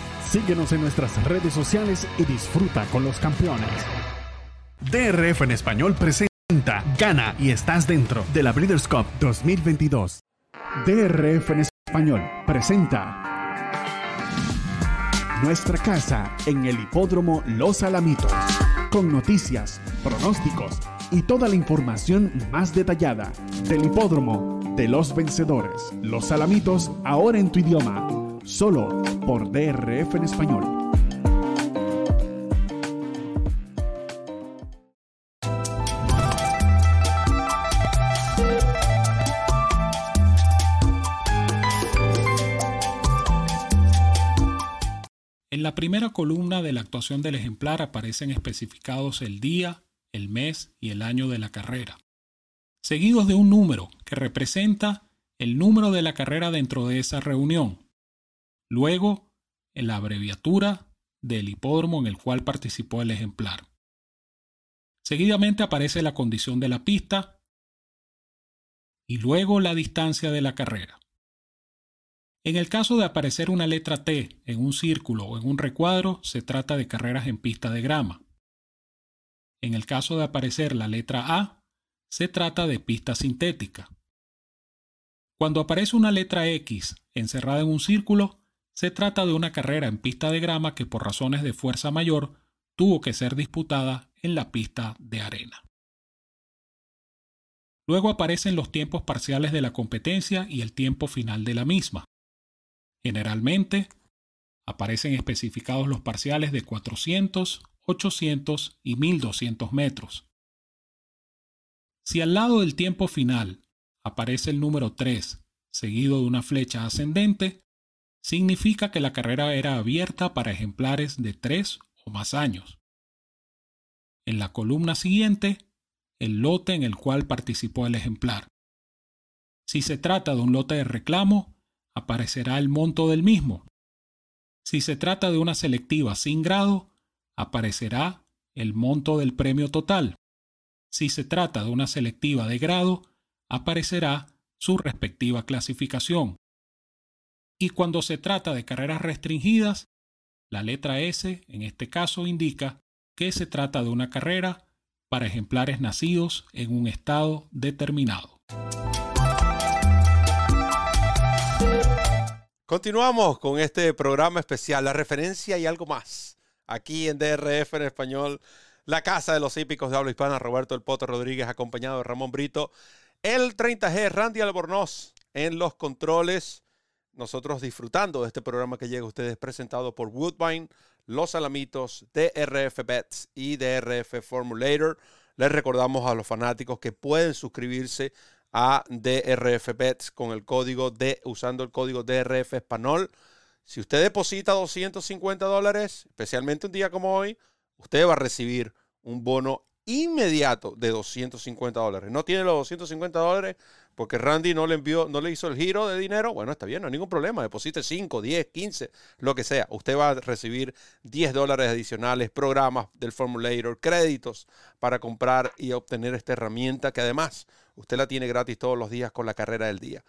Síguenos en nuestras redes sociales y disfruta con los campeones. DRF en español presenta Gana y estás dentro de la Breeders' Cup 2022. DRF en español presenta Nuestra casa en el hipódromo Los Alamitos, con noticias, pronósticos y toda la información más detallada del hipódromo de los vencedores. Los Alamitos ahora en tu idioma solo por DRF en español. En la primera columna de la actuación del ejemplar aparecen especificados el día, el mes y el año de la carrera, seguidos de un número que representa el número de la carrera dentro de esa reunión. Luego, en la abreviatura del hipódromo en el cual participó el ejemplar. Seguidamente aparece la condición de la pista y luego la distancia de la carrera. En el caso de aparecer una letra T en un círculo o en un recuadro, se trata de carreras en pista de grama. En el caso de aparecer la letra A, se trata de pista sintética. Cuando aparece una letra X encerrada en un círculo, se trata de una carrera en pista de grama que por razones de fuerza mayor tuvo que ser disputada en la pista de arena. Luego aparecen los tiempos parciales de la competencia y el tiempo final de la misma. Generalmente, aparecen especificados los parciales de 400, 800 y 1200 metros. Si al lado del tiempo final aparece el número 3 seguido de una flecha ascendente, significa que la carrera era abierta para ejemplares de tres o más años. En la columna siguiente, el lote en el cual participó el ejemplar. Si se trata de un lote de reclamo, aparecerá el monto del mismo. Si se trata de una selectiva sin grado, aparecerá el monto del premio total. Si se trata de una selectiva de grado, aparecerá su respectiva clasificación. Y cuando se trata de carreras restringidas, la letra S en este caso indica que se trata de una carrera para ejemplares nacidos en un estado determinado. Continuamos con este programa especial, la referencia y algo más. Aquí en DRF en español, la casa de los hípicos de habla hispana, Roberto El Poto Rodríguez, acompañado de Ramón Brito, el 30G, Randy Albornoz en los controles nosotros disfrutando de este programa que llega a ustedes presentado por Woodbine, Los Alamitos, DRF Bets y DRF Formulator. Les recordamos a los fanáticos que pueden suscribirse a DRF Bets con el código de, usando el código DRF Español. Si usted deposita 250 dólares, especialmente un día como hoy, usted va a recibir un bono inmediato de 250 dólares. No tiene los 250 dólares porque Randy no le envió, no le hizo el giro de dinero. Bueno, está bien, no hay ningún problema. Deposite 5, 10, 15, lo que sea. Usted va a recibir 10 dólares adicionales, programas del Formulator, créditos para comprar y obtener esta herramienta que además usted la tiene gratis todos los días con la carrera del día.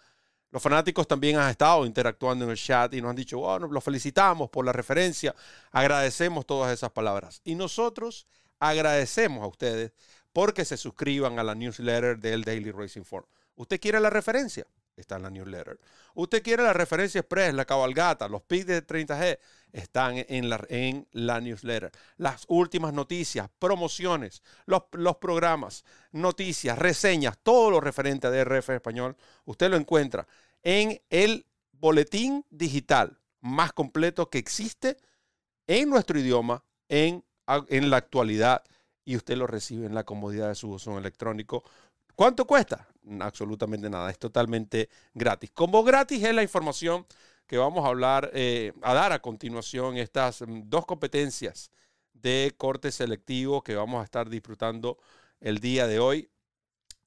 Los fanáticos también han estado interactuando en el chat y nos han dicho, bueno, los felicitamos por la referencia, agradecemos todas esas palabras. Y nosotros agradecemos a ustedes porque se suscriban a la newsletter del Daily Racing Form. ¿Usted quiere la referencia? está en la newsletter. Usted quiere la referencia express, la cabalgata, los picks de 30G, están en la, en la newsletter. Las últimas noticias, promociones, los, los programas, noticias, reseñas, todo lo referente a DRF español, usted lo encuentra en el boletín digital más completo que existe en nuestro idioma en, en la actualidad y usted lo recibe en la comodidad de su buzón electrónico. ¿Cuánto cuesta? Absolutamente nada, es totalmente gratis. Como gratis es la información que vamos a hablar, eh, a dar a continuación estas mm, dos competencias de corte selectivo que vamos a estar disfrutando el día de hoy.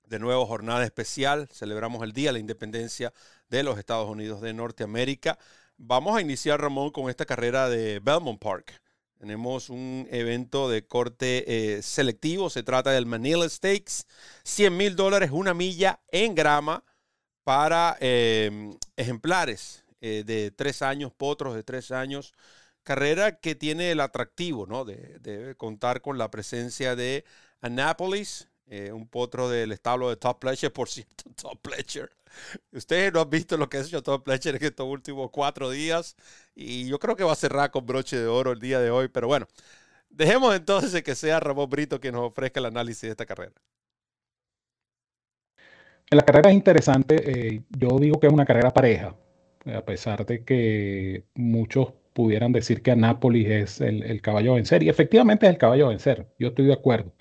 De nuevo, jornada especial. Celebramos el Día de la Independencia de los Estados Unidos de Norteamérica. Vamos a iniciar, Ramón, con esta carrera de Belmont Park. Tenemos un evento de corte eh, selectivo. Se trata del Manila Stakes. 100 mil dólares, una milla en grama para em, ejemplares eh, de tres años, potros de tres años. Carrera que tiene el atractivo ¿no? de, de contar con la presencia de Annapolis, eh, un potro del establo de Top Pleasure, por cierto, Top Pleasure. Ustedes no han visto lo que ha hecho Top Pleasure en estos últimos cuatro días y yo creo que va a cerrar con broche de oro el día de hoy, pero bueno, dejemos entonces que sea Ramón Brito quien nos ofrezca el análisis de esta carrera. La carrera es interesante, eh, yo digo que es una carrera pareja, a pesar de que muchos pudieran decir que Anápolis es el, el caballo a vencer, y efectivamente es el caballo a vencer, yo estoy de acuerdo.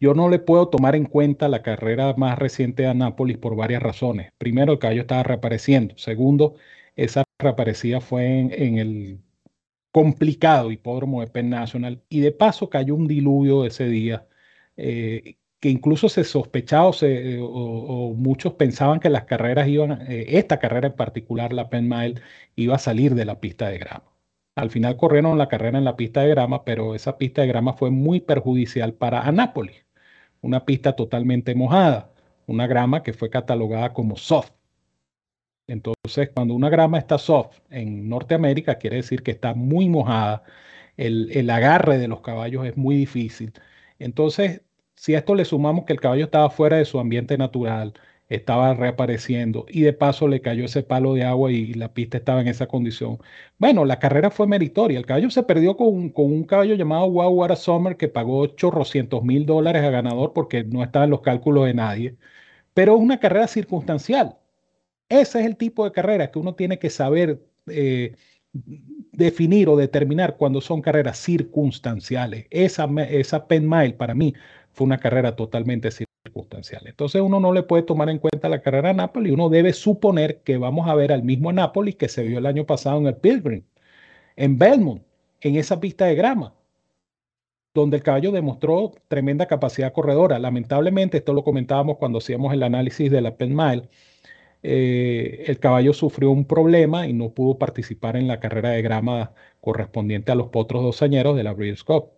Yo no le puedo tomar en cuenta la carrera más reciente de Anápolis por varias razones. Primero, el caballo estaba reapareciendo. Segundo, esa reaparecida fue en, el complicado hipódromo de Penn National y de paso cayó un diluvio ese día eh, que incluso se sospechaba o, o, muchos pensaban que las carreras iban, eh, esta carrera en particular, la Penn Mile, iba a salir de la pista de grama. Al final corrieron la carrera en la pista de grama, pero esa pista de grama fue muy perjudicial para Anápolis una pista totalmente mojada, una grama que fue catalogada como soft. Entonces, cuando una grama está soft en Norteamérica, quiere decir que está muy mojada, el, agarre de los caballos es muy difícil. Entonces, si a esto le sumamos que el caballo estaba fuera de su ambiente natural, estaba reapareciendo y de paso le cayó ese palo de agua y la pista estaba en esa condición. Bueno, la carrera fue meritoria. El caballo se perdió con, con un caballo llamado Wow Water Summer que pagó 800 mil dólares a ganador porque no estaba en los cálculos de nadie. Pero es una carrera circunstancial. Ese es el tipo de carrera que uno tiene que saber eh, definir o determinar cuando son carreras circunstanciales. Esa, esa Penn Mile para mí fue una carrera totalmente circunstancial entonces uno no le puede tomar en cuenta la carrera a Napoli, uno debe suponer que vamos a ver al mismo Napoli que se vio el año pasado en el Pilgrim, en Belmont, en esa pista de grama, donde el caballo demostró tremenda capacidad corredora. Lamentablemente, esto lo comentábamos cuando hacíamos el análisis de la Penn Mile, eh, el caballo sufrió un problema y no pudo participar en la carrera de grama correspondiente a los potros dosañeros de la Breeders' Cup.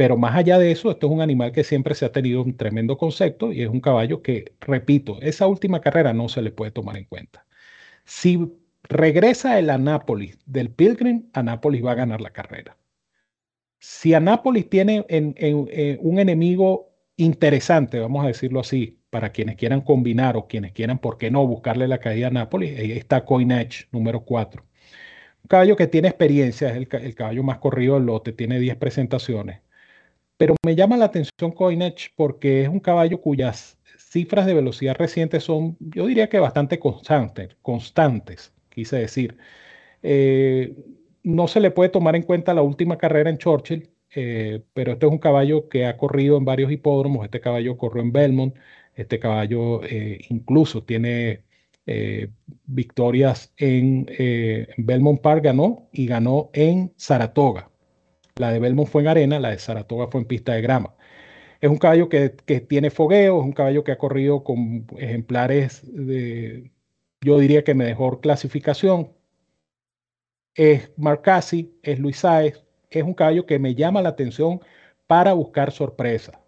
Pero más allá de eso, esto es un animal que siempre se ha tenido un tremendo concepto y es un caballo que, repito, esa última carrera no se le puede tomar en cuenta. Si regresa el Anápolis del Pilgrim, Anápolis va a ganar la carrera. Si Anápolis tiene en, un enemigo interesante, vamos a decirlo así, para quienes quieran combinar o quienes quieran, ¿por qué no?, buscarle la caída a Nápoles, ahí está Coinage número 4. Un caballo que tiene experiencia, es el, el caballo más corrido del lote, tiene 10 presentaciones pero me llama la atención Coinage porque es un caballo cuyas cifras de velocidad recientes son, yo diría que bastante constantes, constantes quise decir. Eh, no se le puede tomar en cuenta la última carrera en Churchill, eh, pero este es un caballo que ha corrido en varios hipódromos. Este caballo corrió en Belmont, este caballo eh, incluso tiene victorias en, en Belmont Park, ganó y ganó en Saratoga. La de Belmont fue en arena, la de Saratoga fue en pista de grama. Es un caballo que, tiene fogueo, es un caballo que ha corrido con ejemplares de, yo diría que mejor clasificación. Es Marcasi, es Luis Saez, es un caballo que me llama la atención para buscar sorpresa.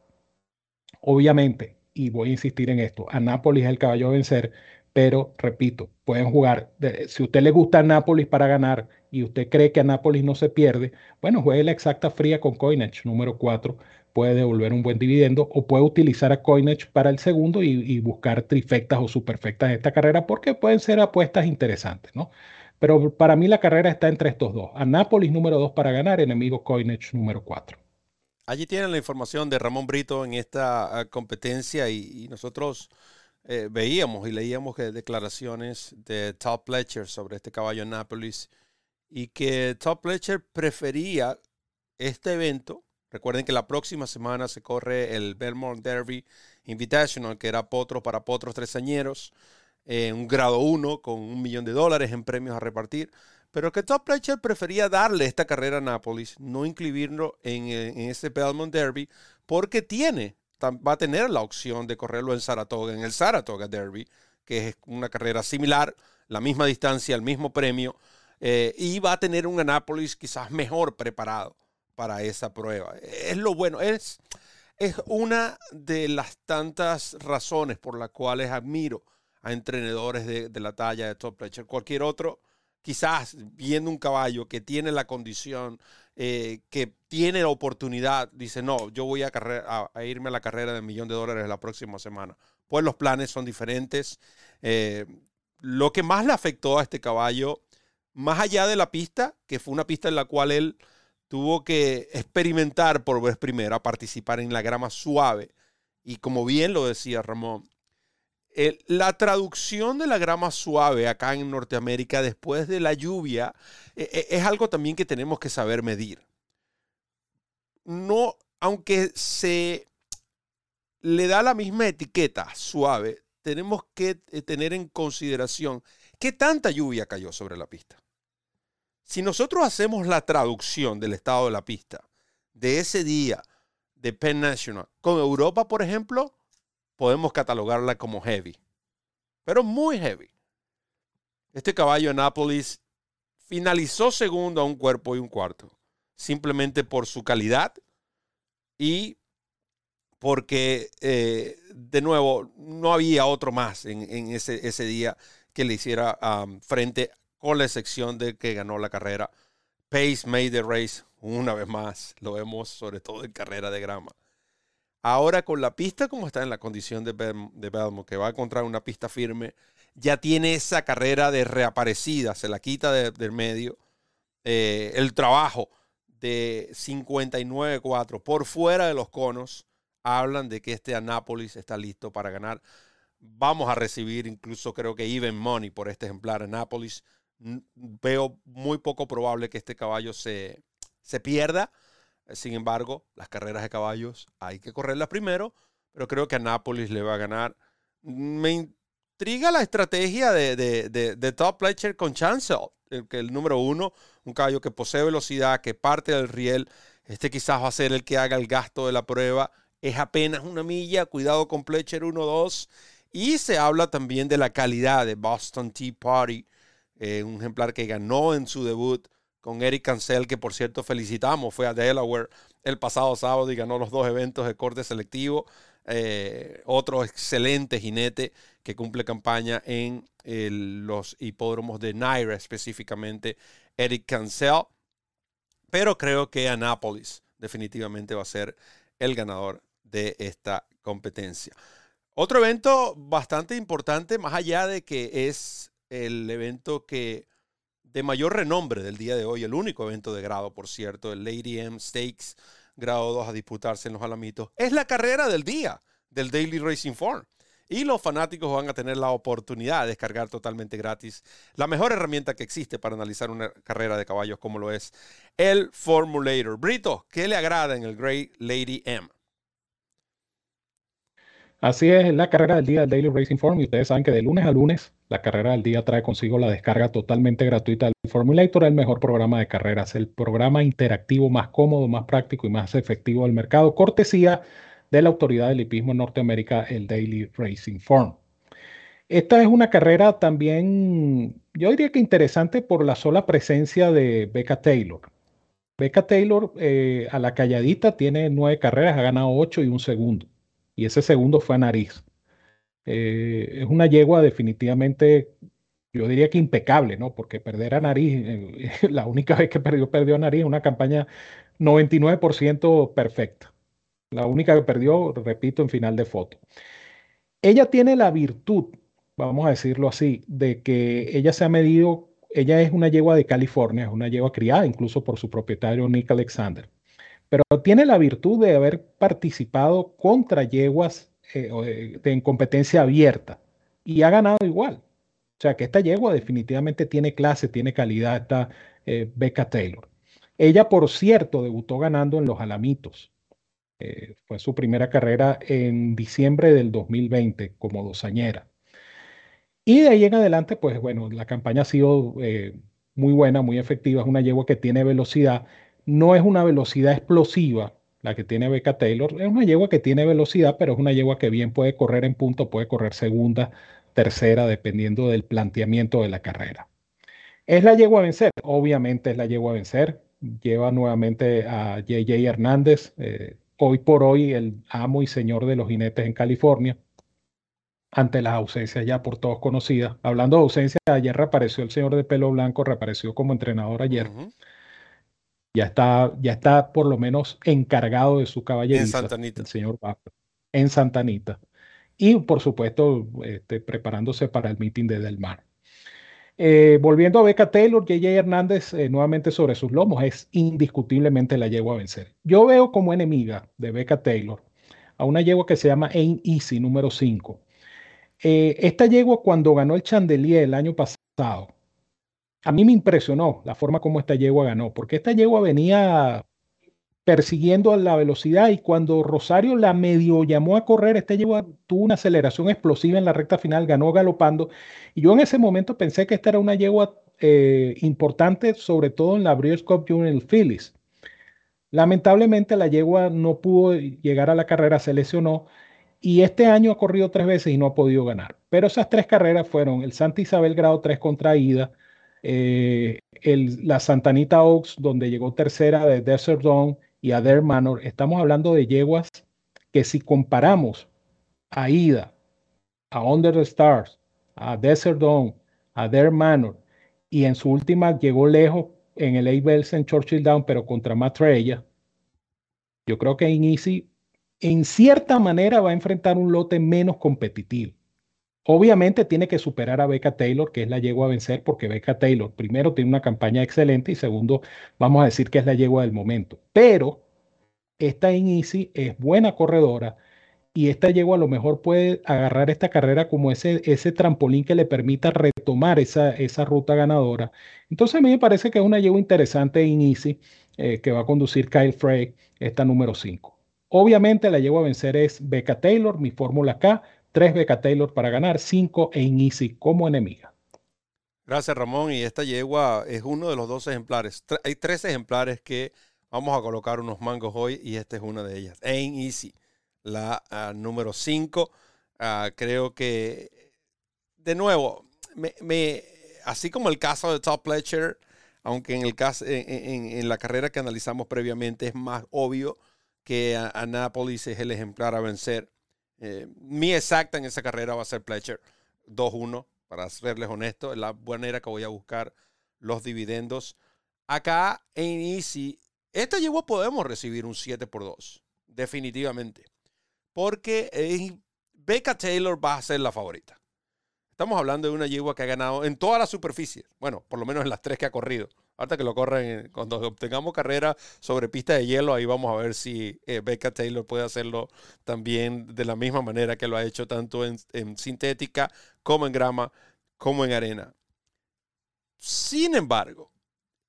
Obviamente, y voy a insistir en esto, Anápolis es el caballo a vencer, pero repito, pueden jugar. si a usted le gusta Anápolis para ganar y usted cree que Anápolis no se pierde, bueno, juegue la exacta fría con Coinage número 4, puede devolver un buen dividendo o puede utilizar a Coinage para el segundo y, buscar trifectas o superfectas de esta carrera porque pueden ser apuestas interesantes, ¿no? Pero para mí la carrera está entre estos dos. Anápolis número 2 para ganar, enemigo Coinage número 4. Allí tienen la información de Ramón Brito en esta ah, competencia y nosotros eh, veíamos y leíamos que declaraciones de Top Pletcher sobre este caballo Nápoles y que Top Pletcher prefería este evento. Recuerden que la próxima semana se corre el Belmont Derby Invitational, que era potro para potros tresañeros, en un grado 1 con un millón de dólares en premios a repartir. Pero que Top Pletcher prefería darle esta carrera a Nápoles, no incluirlo en, en ese Belmont Derby, porque tiene va a tener la opción de correrlo en Saratoga, en el Saratoga Derby, que es una carrera similar, la misma distancia, el mismo premio, eh, y va a tener un Anápolis quizás mejor preparado para esa prueba. Es lo bueno, es, es una de las tantas razones por las cuales admiro a entrenadores de, la talla de Top Fletcher. Cualquier otro, quizás viendo un caballo que tiene la condición, eh, que tiene la oportunidad, dice, no, yo voy a, irme a la carrera de millón de dólares la próxima semana. Pues los planes son diferentes. Eh, lo que más le afectó a este caballo, más allá de la pista, que fue una pista en la cual él tuvo que experimentar por vez primera, participar en la grama suave. Y como bien lo decía Ramón, la traducción de la grama suave acá en Norteamérica después de la lluvia e, e, es algo también que tenemos que saber medir. No, aunque se le da la misma etiqueta suave, tenemos que eh, tener en consideración qué tanta lluvia cayó sobre la pista. Si nosotros hacemos la traducción del estado de la pista de ese día de Penn National con Europa, por ejemplo, podemos catalogarla como heavy, pero muy heavy. Este caballo en Nápoles finalizó segundo a un cuerpo y un cuarto, simplemente por su calidad y porque, eh, de nuevo, no había otro más en, ese, ese, día que le hiciera frente, con la excepción de que ganó la carrera. Pace made the race una vez más, lo vemos sobre todo en carrera de grama. Ahora con la pista como está en la condición de, Belmo, que va a encontrar una pista firme, ya tiene esa carrera de reaparecida, se la quita del medio. Eh, el trabajo de 59-4 por fuera de los conos hablan de que este Anápolis está listo para ganar. Vamos a recibir incluso creo que even money por este ejemplar Anápolis. Veo muy poco probable que este caballo se, se pierda sin embargo, las carreras de caballos hay que correrlas primero, pero creo que a Nápoles le va a ganar. Me intriga la estrategia de, de, Top Fletcher con Chancel, el, que el número uno, un caballo que posee velocidad, que parte del riel. Este quizás va a ser el que haga el gasto de la prueba. Es apenas una milla, cuidado con Fletcher 1-2. Y se habla también de la calidad de Boston Tea Party, eh, un ejemplar que ganó en su debut con Eric Cancel, que por cierto felicitamos, fue a Delaware el pasado sábado y ganó los dos eventos de corte selectivo. Eh, otro excelente jinete que cumple campaña en los hipódromos de Naira, específicamente Eric Cancel. Pero creo que Anápolis definitivamente va a ser el ganador de esta competencia. Otro evento bastante importante, más allá de que es el evento que de mayor renombre del día de hoy, el único evento de grado, por cierto, el Lady M Stakes, grado 2 a disputarse en los Alamitos, es la carrera del día del Daily Racing Form. Y los fanáticos van a tener la oportunidad de descargar totalmente gratis la mejor herramienta que existe para analizar una carrera de caballos como lo es el Formulator. Brito, ¿qué le agrada en el Great Lady M? Así es, la carrera del día del Daily Racing Form y ustedes saben que de lunes a lunes la carrera del día trae consigo la descarga totalmente gratuita del Formulator, el mejor programa de carreras, el programa interactivo más cómodo, más práctico y más efectivo del mercado, cortesía de la autoridad del hipismo en Norteamérica, el Daily Racing Form. Esta es una carrera también, yo diría que interesante por la sola presencia de Becca Taylor. Becca Taylor eh, a la calladita tiene nueve carreras, ha ganado ocho y un segundo y ese segundo fue a nariz. Eh, es una yegua definitivamente, yo diría que impecable, ¿no? Porque perder a Nariz, eh, la única vez que perdió, perdió a Nariz, una campaña 99% perfecta. La única que perdió, repito, en final de foto. Ella tiene la virtud, vamos a decirlo así, de que ella se ha medido, ella es una yegua de California, es una yegua criada incluso por su propietario Nick Alexander, pero tiene la virtud de haber participado contra yeguas eh, en competencia abierta y ha ganado igual. O sea que esta yegua definitivamente tiene clase, tiene calidad, esta eh, Becca Taylor. Ella, por cierto, debutó ganando en los Alamitos. Eh, fue su primera carrera en diciembre del 2020 como dosañera. Y de ahí en adelante, pues bueno, la campaña ha sido muy buena, muy efectiva. Es una yegua que tiene velocidad. No es una velocidad explosiva, la que tiene Becca Taylor. Es una yegua que tiene velocidad, pero es una yegua que bien puede correr en punto, puede correr segunda, tercera, dependiendo del planteamiento de la carrera. ¿Es la yegua a vencer? Obviamente es la yegua a vencer. Lleva nuevamente a JJ Hernández, eh, hoy por hoy el amo y señor de los jinetes en California, ante las ausencias ya por todos conocidas. Hablando de ausencias, ayer reapareció el señor de pelo blanco, reapareció como entrenador ayer ya está, ya está por lo menos encargado de su caballeriza. En Santa Anita. El señor Baffer, en Santa Anita. Y por supuesto, este, preparándose para el meeting de Del Mar. Eh, volviendo a Beca Taylor, JJ Hernández eh, nuevamente sobre sus lomos, es indiscutiblemente la yegua a vencer. Yo veo como enemiga de Beca Taylor a una yegua que se llama Ain Easy, número 5. Eh, esta yegua cuando ganó el Chandelier el año pasado, a mí me impresionó la forma como esta yegua ganó, porque esta yegua venía persiguiendo a la velocidad y cuando Rosario la medio llamó a correr, esta yegua tuvo una aceleración explosiva en la recta final, ganó galopando. Y yo en ese momento pensé que esta era una yegua eh, importante, sobre todo en la Breeders' Cup Junior Phillies. Lamentablemente la yegua no pudo llegar a la carrera, se lesionó y este año ha corrido tres veces y no ha podido ganar. Pero esas tres carreras fueron el Santa Isabel Grado 3 contra Ida, eh, el, la Santanita Oaks, donde llegó tercera de Desert Dawn y Adair Manor, estamos hablando de yeguas que si comparamos a Ida, a Under the Stars, a Desert Dawn, a Adair Manor, y en su última llegó lejos en el A. en Churchill Down, pero contra Matrella, yo creo que Easy en cierta manera va a enfrentar un lote menos competitivo. Obviamente tiene que superar a Becca Taylor, que es la yegua a vencer, porque Becca Taylor, primero, tiene una campaña excelente y segundo, vamos a decir que es la yegua del momento. Pero esta Easy es buena corredora y esta yegua a lo mejor puede agarrar esta carrera como ese, ese trampolín que le permita retomar esa, esa ruta ganadora. Entonces a mí me parece que es una yegua interesante en Easy eh, que va a conducir Kyle Frey, esta número 5. Obviamente la yegua a vencer es Becca Taylor, mi fórmula K 3 Beca Taylor para ganar, 5 en Easy como enemiga. Gracias Ramón. Y esta yegua es uno de los dos ejemplares. Hay tres ejemplares que vamos a colocar unos mangos hoy y esta es una de ellas. En Easy, la ah, número 5. Ah, creo que, de nuevo, me, así como el caso de Top Pletcher, aunque en, el caso, en, la carrera que analizamos previamente es más obvio que Anápolis es el ejemplar a vencer. Eh, mi exacta en esa carrera va a ser Pletcher 2-1, para serles honesto. Es la manera que voy a buscar los dividendos. Acá en Easy, esta yegua podemos recibir un 7 por 2, definitivamente. Porque eh, Becca Taylor va a ser la favorita. Estamos hablando de una yegua que ha ganado en todas las superficies. Bueno, por lo menos en las tres que ha corrido. Ahorita que lo corren, cuando obtengamos carrera sobre pista de hielo, ahí vamos a ver si eh, Becca Taylor puede hacerlo también de la misma manera que lo ha hecho tanto en, sintética como en grama, como en arena. Sin embargo,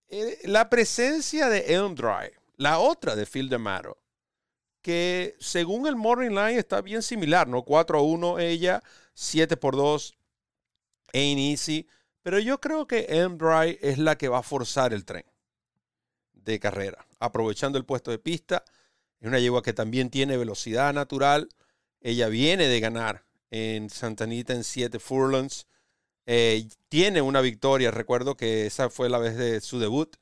eh, la presencia de Elm Drive, la otra de Field de Maro, que según el Morning Line está bien similar, ¿no? 4 a 1 ella, 7 por 2 Ain't Easy. Pero yo creo que M-Dry es la que va a forzar el tren de carrera, aprovechando el puesto de pista. Es una yegua que también tiene velocidad natural. Ella viene de ganar en Santa Anita en 7 furlongs. Eh, tiene una victoria. Recuerdo que esa fue la vez de su debut,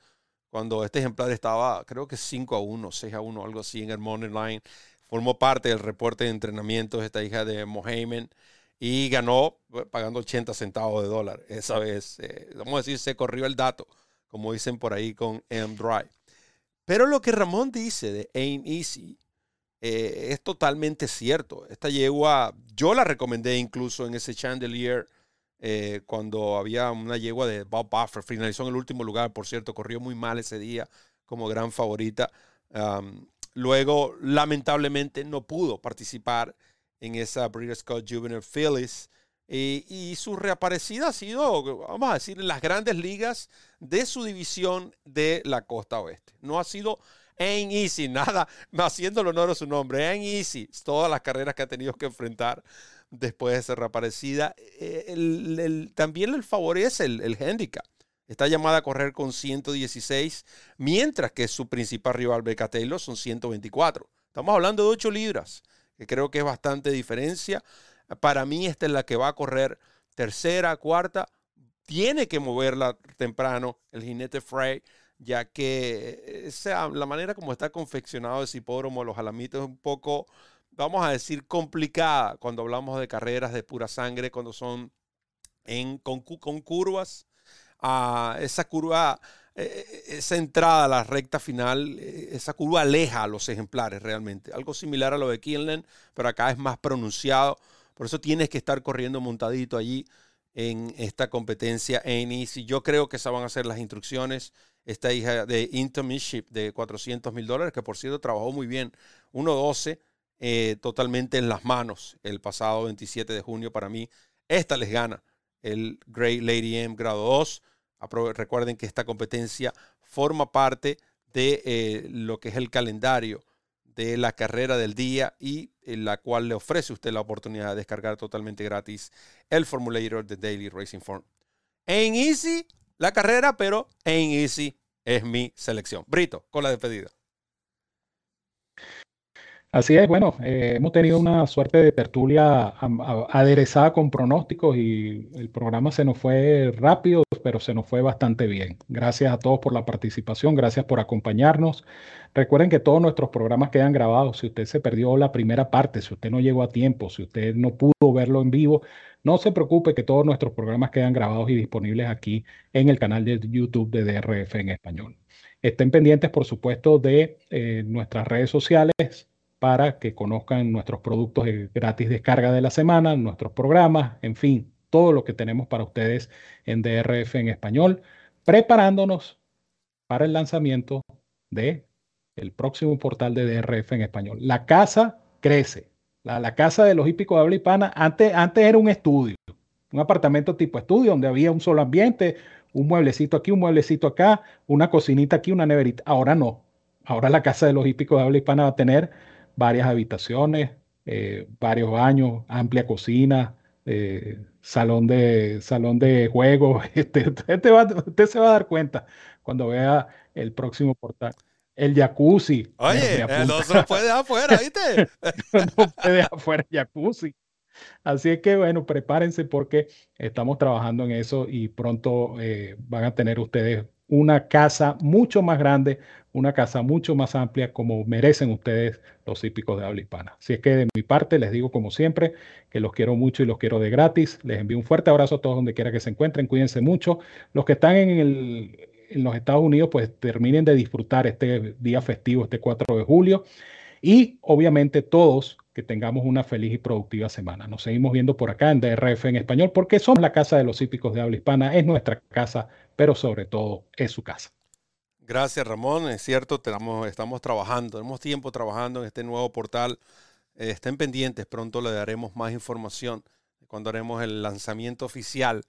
cuando este ejemplar estaba, creo que 5 a 1, 6 a 1, algo así en el Morning Line. Formó parte del reporte de entrenamiento de esta hija de Mohamed. Y ganó eh, pagando 80 centavos de dólar. Esa vez, eh, vamos a decir, se corrió el dato, como dicen por ahí con M-Drive. Pero lo que Ramón dice de Ain't Easy eh, es totalmente cierto. Esta yegua, yo la recomendé incluso en ese Chandelier cuando había una yegua de Bob Buffer, finalizó en el último lugar, por cierto, corrió muy mal ese día como gran favorita. luego, lamentablemente, no pudo participar en esa British Scott Juvenile Phillies. y su reaparecida ha sido, vamos a decir, en las grandes ligas de su división de la costa oeste. No ha sido en easy, nada, haciendo el honor a su nombre, en easy, todas las carreras que ha tenido que enfrentar después de ser reaparecida. Eh, también le favorece el, el handicap. Está llamada a correr con 116, mientras que su principal rival, Becca Taylor, son 124. Estamos hablando de 8 libras que creo que es bastante diferencia. Para mí esta es la que va a correr tercera, cuarta. Tiene que moverla temprano el jinete Frey, ya que esa, la manera como está confeccionado ese hipódromo, los alamitos, es un poco, vamos a decir, complicada cuando hablamos de carreras de pura sangre, cuando son en, con, curvas. a ah, esa curva eh, eh, esa entrada a la recta final, eh, esa curva aleja a los ejemplares realmente. Algo similar a lo de Kinlan, pero acá es más pronunciado. Por eso tienes que estar corriendo montadito allí en esta competencia en Easy. Yo creo que esas van a ser las instrucciones. Esta hija de Intermiship de 400 mil dólares, que por cierto trabajó muy bien. 1.12 totalmente en las manos el pasado 27 de junio para mí. Esta les gana el Great Lady M grado 2 Recuerden que esta competencia forma parte de eh, lo que es el calendario de la carrera del día y en la cual le ofrece usted la oportunidad de descargar totalmente gratis el formulator de Daily Racing Form. En Easy, la carrera, pero en Easy es mi selección. Brito, con la despedida. Así es, bueno, eh, hemos tenido una suerte de tertulia aderezada con pronósticos y el programa se nos fue rápido, pero se nos fue bastante bien. Gracias a todos por la participación, gracias por acompañarnos. Recuerden que todos nuestros programas quedan grabados. Si usted se perdió la primera parte, si usted no llegó a tiempo, si usted no pudo verlo en vivo, no se preocupe que todos nuestros programas quedan grabados y disponibles aquí en el canal de YouTube de DRF en español. Estén pendientes, por supuesto, de eh, nuestras redes sociales para que conozcan nuestros productos de gratis descarga de la semana, nuestros programas, en fin, todo lo que tenemos para ustedes en DRF en español, preparándonos para el lanzamiento de el próximo portal de DRF en español. La casa crece. La, casa de los hípicos de habla hispana antes, antes era un estudio, un apartamento tipo estudio donde había un solo ambiente, un mueblecito aquí, un mueblecito acá, una cocinita aquí, una neverita. Ahora no. Ahora la casa de los hípicos de habla hispana va a tener varias habitaciones, eh, varios baños, amplia cocina, eh, salón, de, salón de juegos. Este, usted, se va a dar cuenta cuando vea el próximo portal. El jacuzzi. Oye, no se lo puede dejar afuera, ¿viste? no puede dejar afuera el jacuzzi. Así es que, bueno, prepárense porque estamos trabajando en eso y pronto eh, van a tener ustedes una casa mucho más grande, una casa mucho más amplia como merecen ustedes los hípicos de habla hispana. Así es que de mi parte les digo como siempre que los quiero mucho y los quiero de gratis. Les envío un fuerte abrazo a todos donde quiera que se encuentren. Cuídense mucho. Los que están en, en los Estados Unidos pues terminen de disfrutar este día festivo, este 4 de julio. Y obviamente todos que tengamos una feliz y productiva semana. Nos seguimos viendo por acá en DRF en español porque somos la casa de los hípicos de habla hispana, es nuestra casa, pero sobre todo es su casa. Gracias Ramón, es cierto, estamos, estamos trabajando, tenemos tiempo trabajando en este nuevo portal. Eh, estén pendientes, pronto le daremos más información cuando haremos el lanzamiento oficial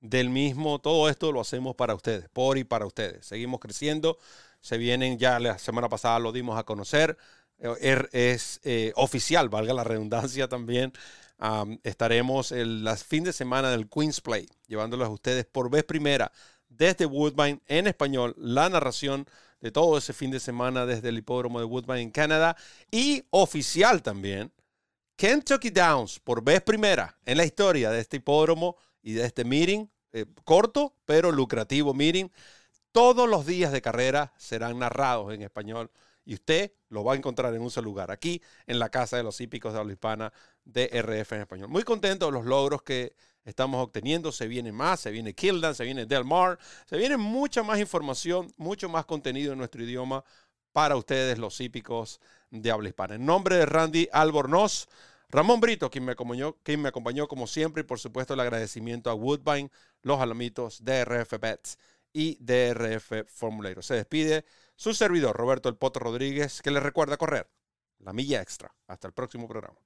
del mismo. Todo esto lo hacemos para ustedes, por y para ustedes. Seguimos creciendo, se vienen ya, la semana pasada lo dimos a conocer es eh, oficial, valga la redundancia también. estaremos el fin de semana del Queen's Play, llevándolos a ustedes por vez primera desde Woodbine en español, la narración de todo ese fin de semana desde el hipódromo de Woodbine en Canadá y oficial también. Kentucky Downs, por vez primera en la historia de este hipódromo y de este meeting, eh, corto pero lucrativo meeting, todos los días de carrera serán narrados en español y usted lo va a encontrar en un solo lugar, aquí en la Casa de los Hípicos de Habla Hispana de RF en español. Muy contento de los logros que estamos obteniendo. Se viene más, se viene Kildan, se viene Del Mar, se viene mucha más información, mucho más contenido en nuestro idioma para ustedes, los hípicos de habla hispana. En nombre de Randy Albornoz, Ramón Brito, quien me, acompañó, quien me acompañó como siempre, y por supuesto el agradecimiento a Woodbine, los alamitos, DRF Bets y DRF Formulero. Se despide su servidor, Roberto El Poto Rodríguez, que le recuerda correr la milla extra. Hasta el próximo programa.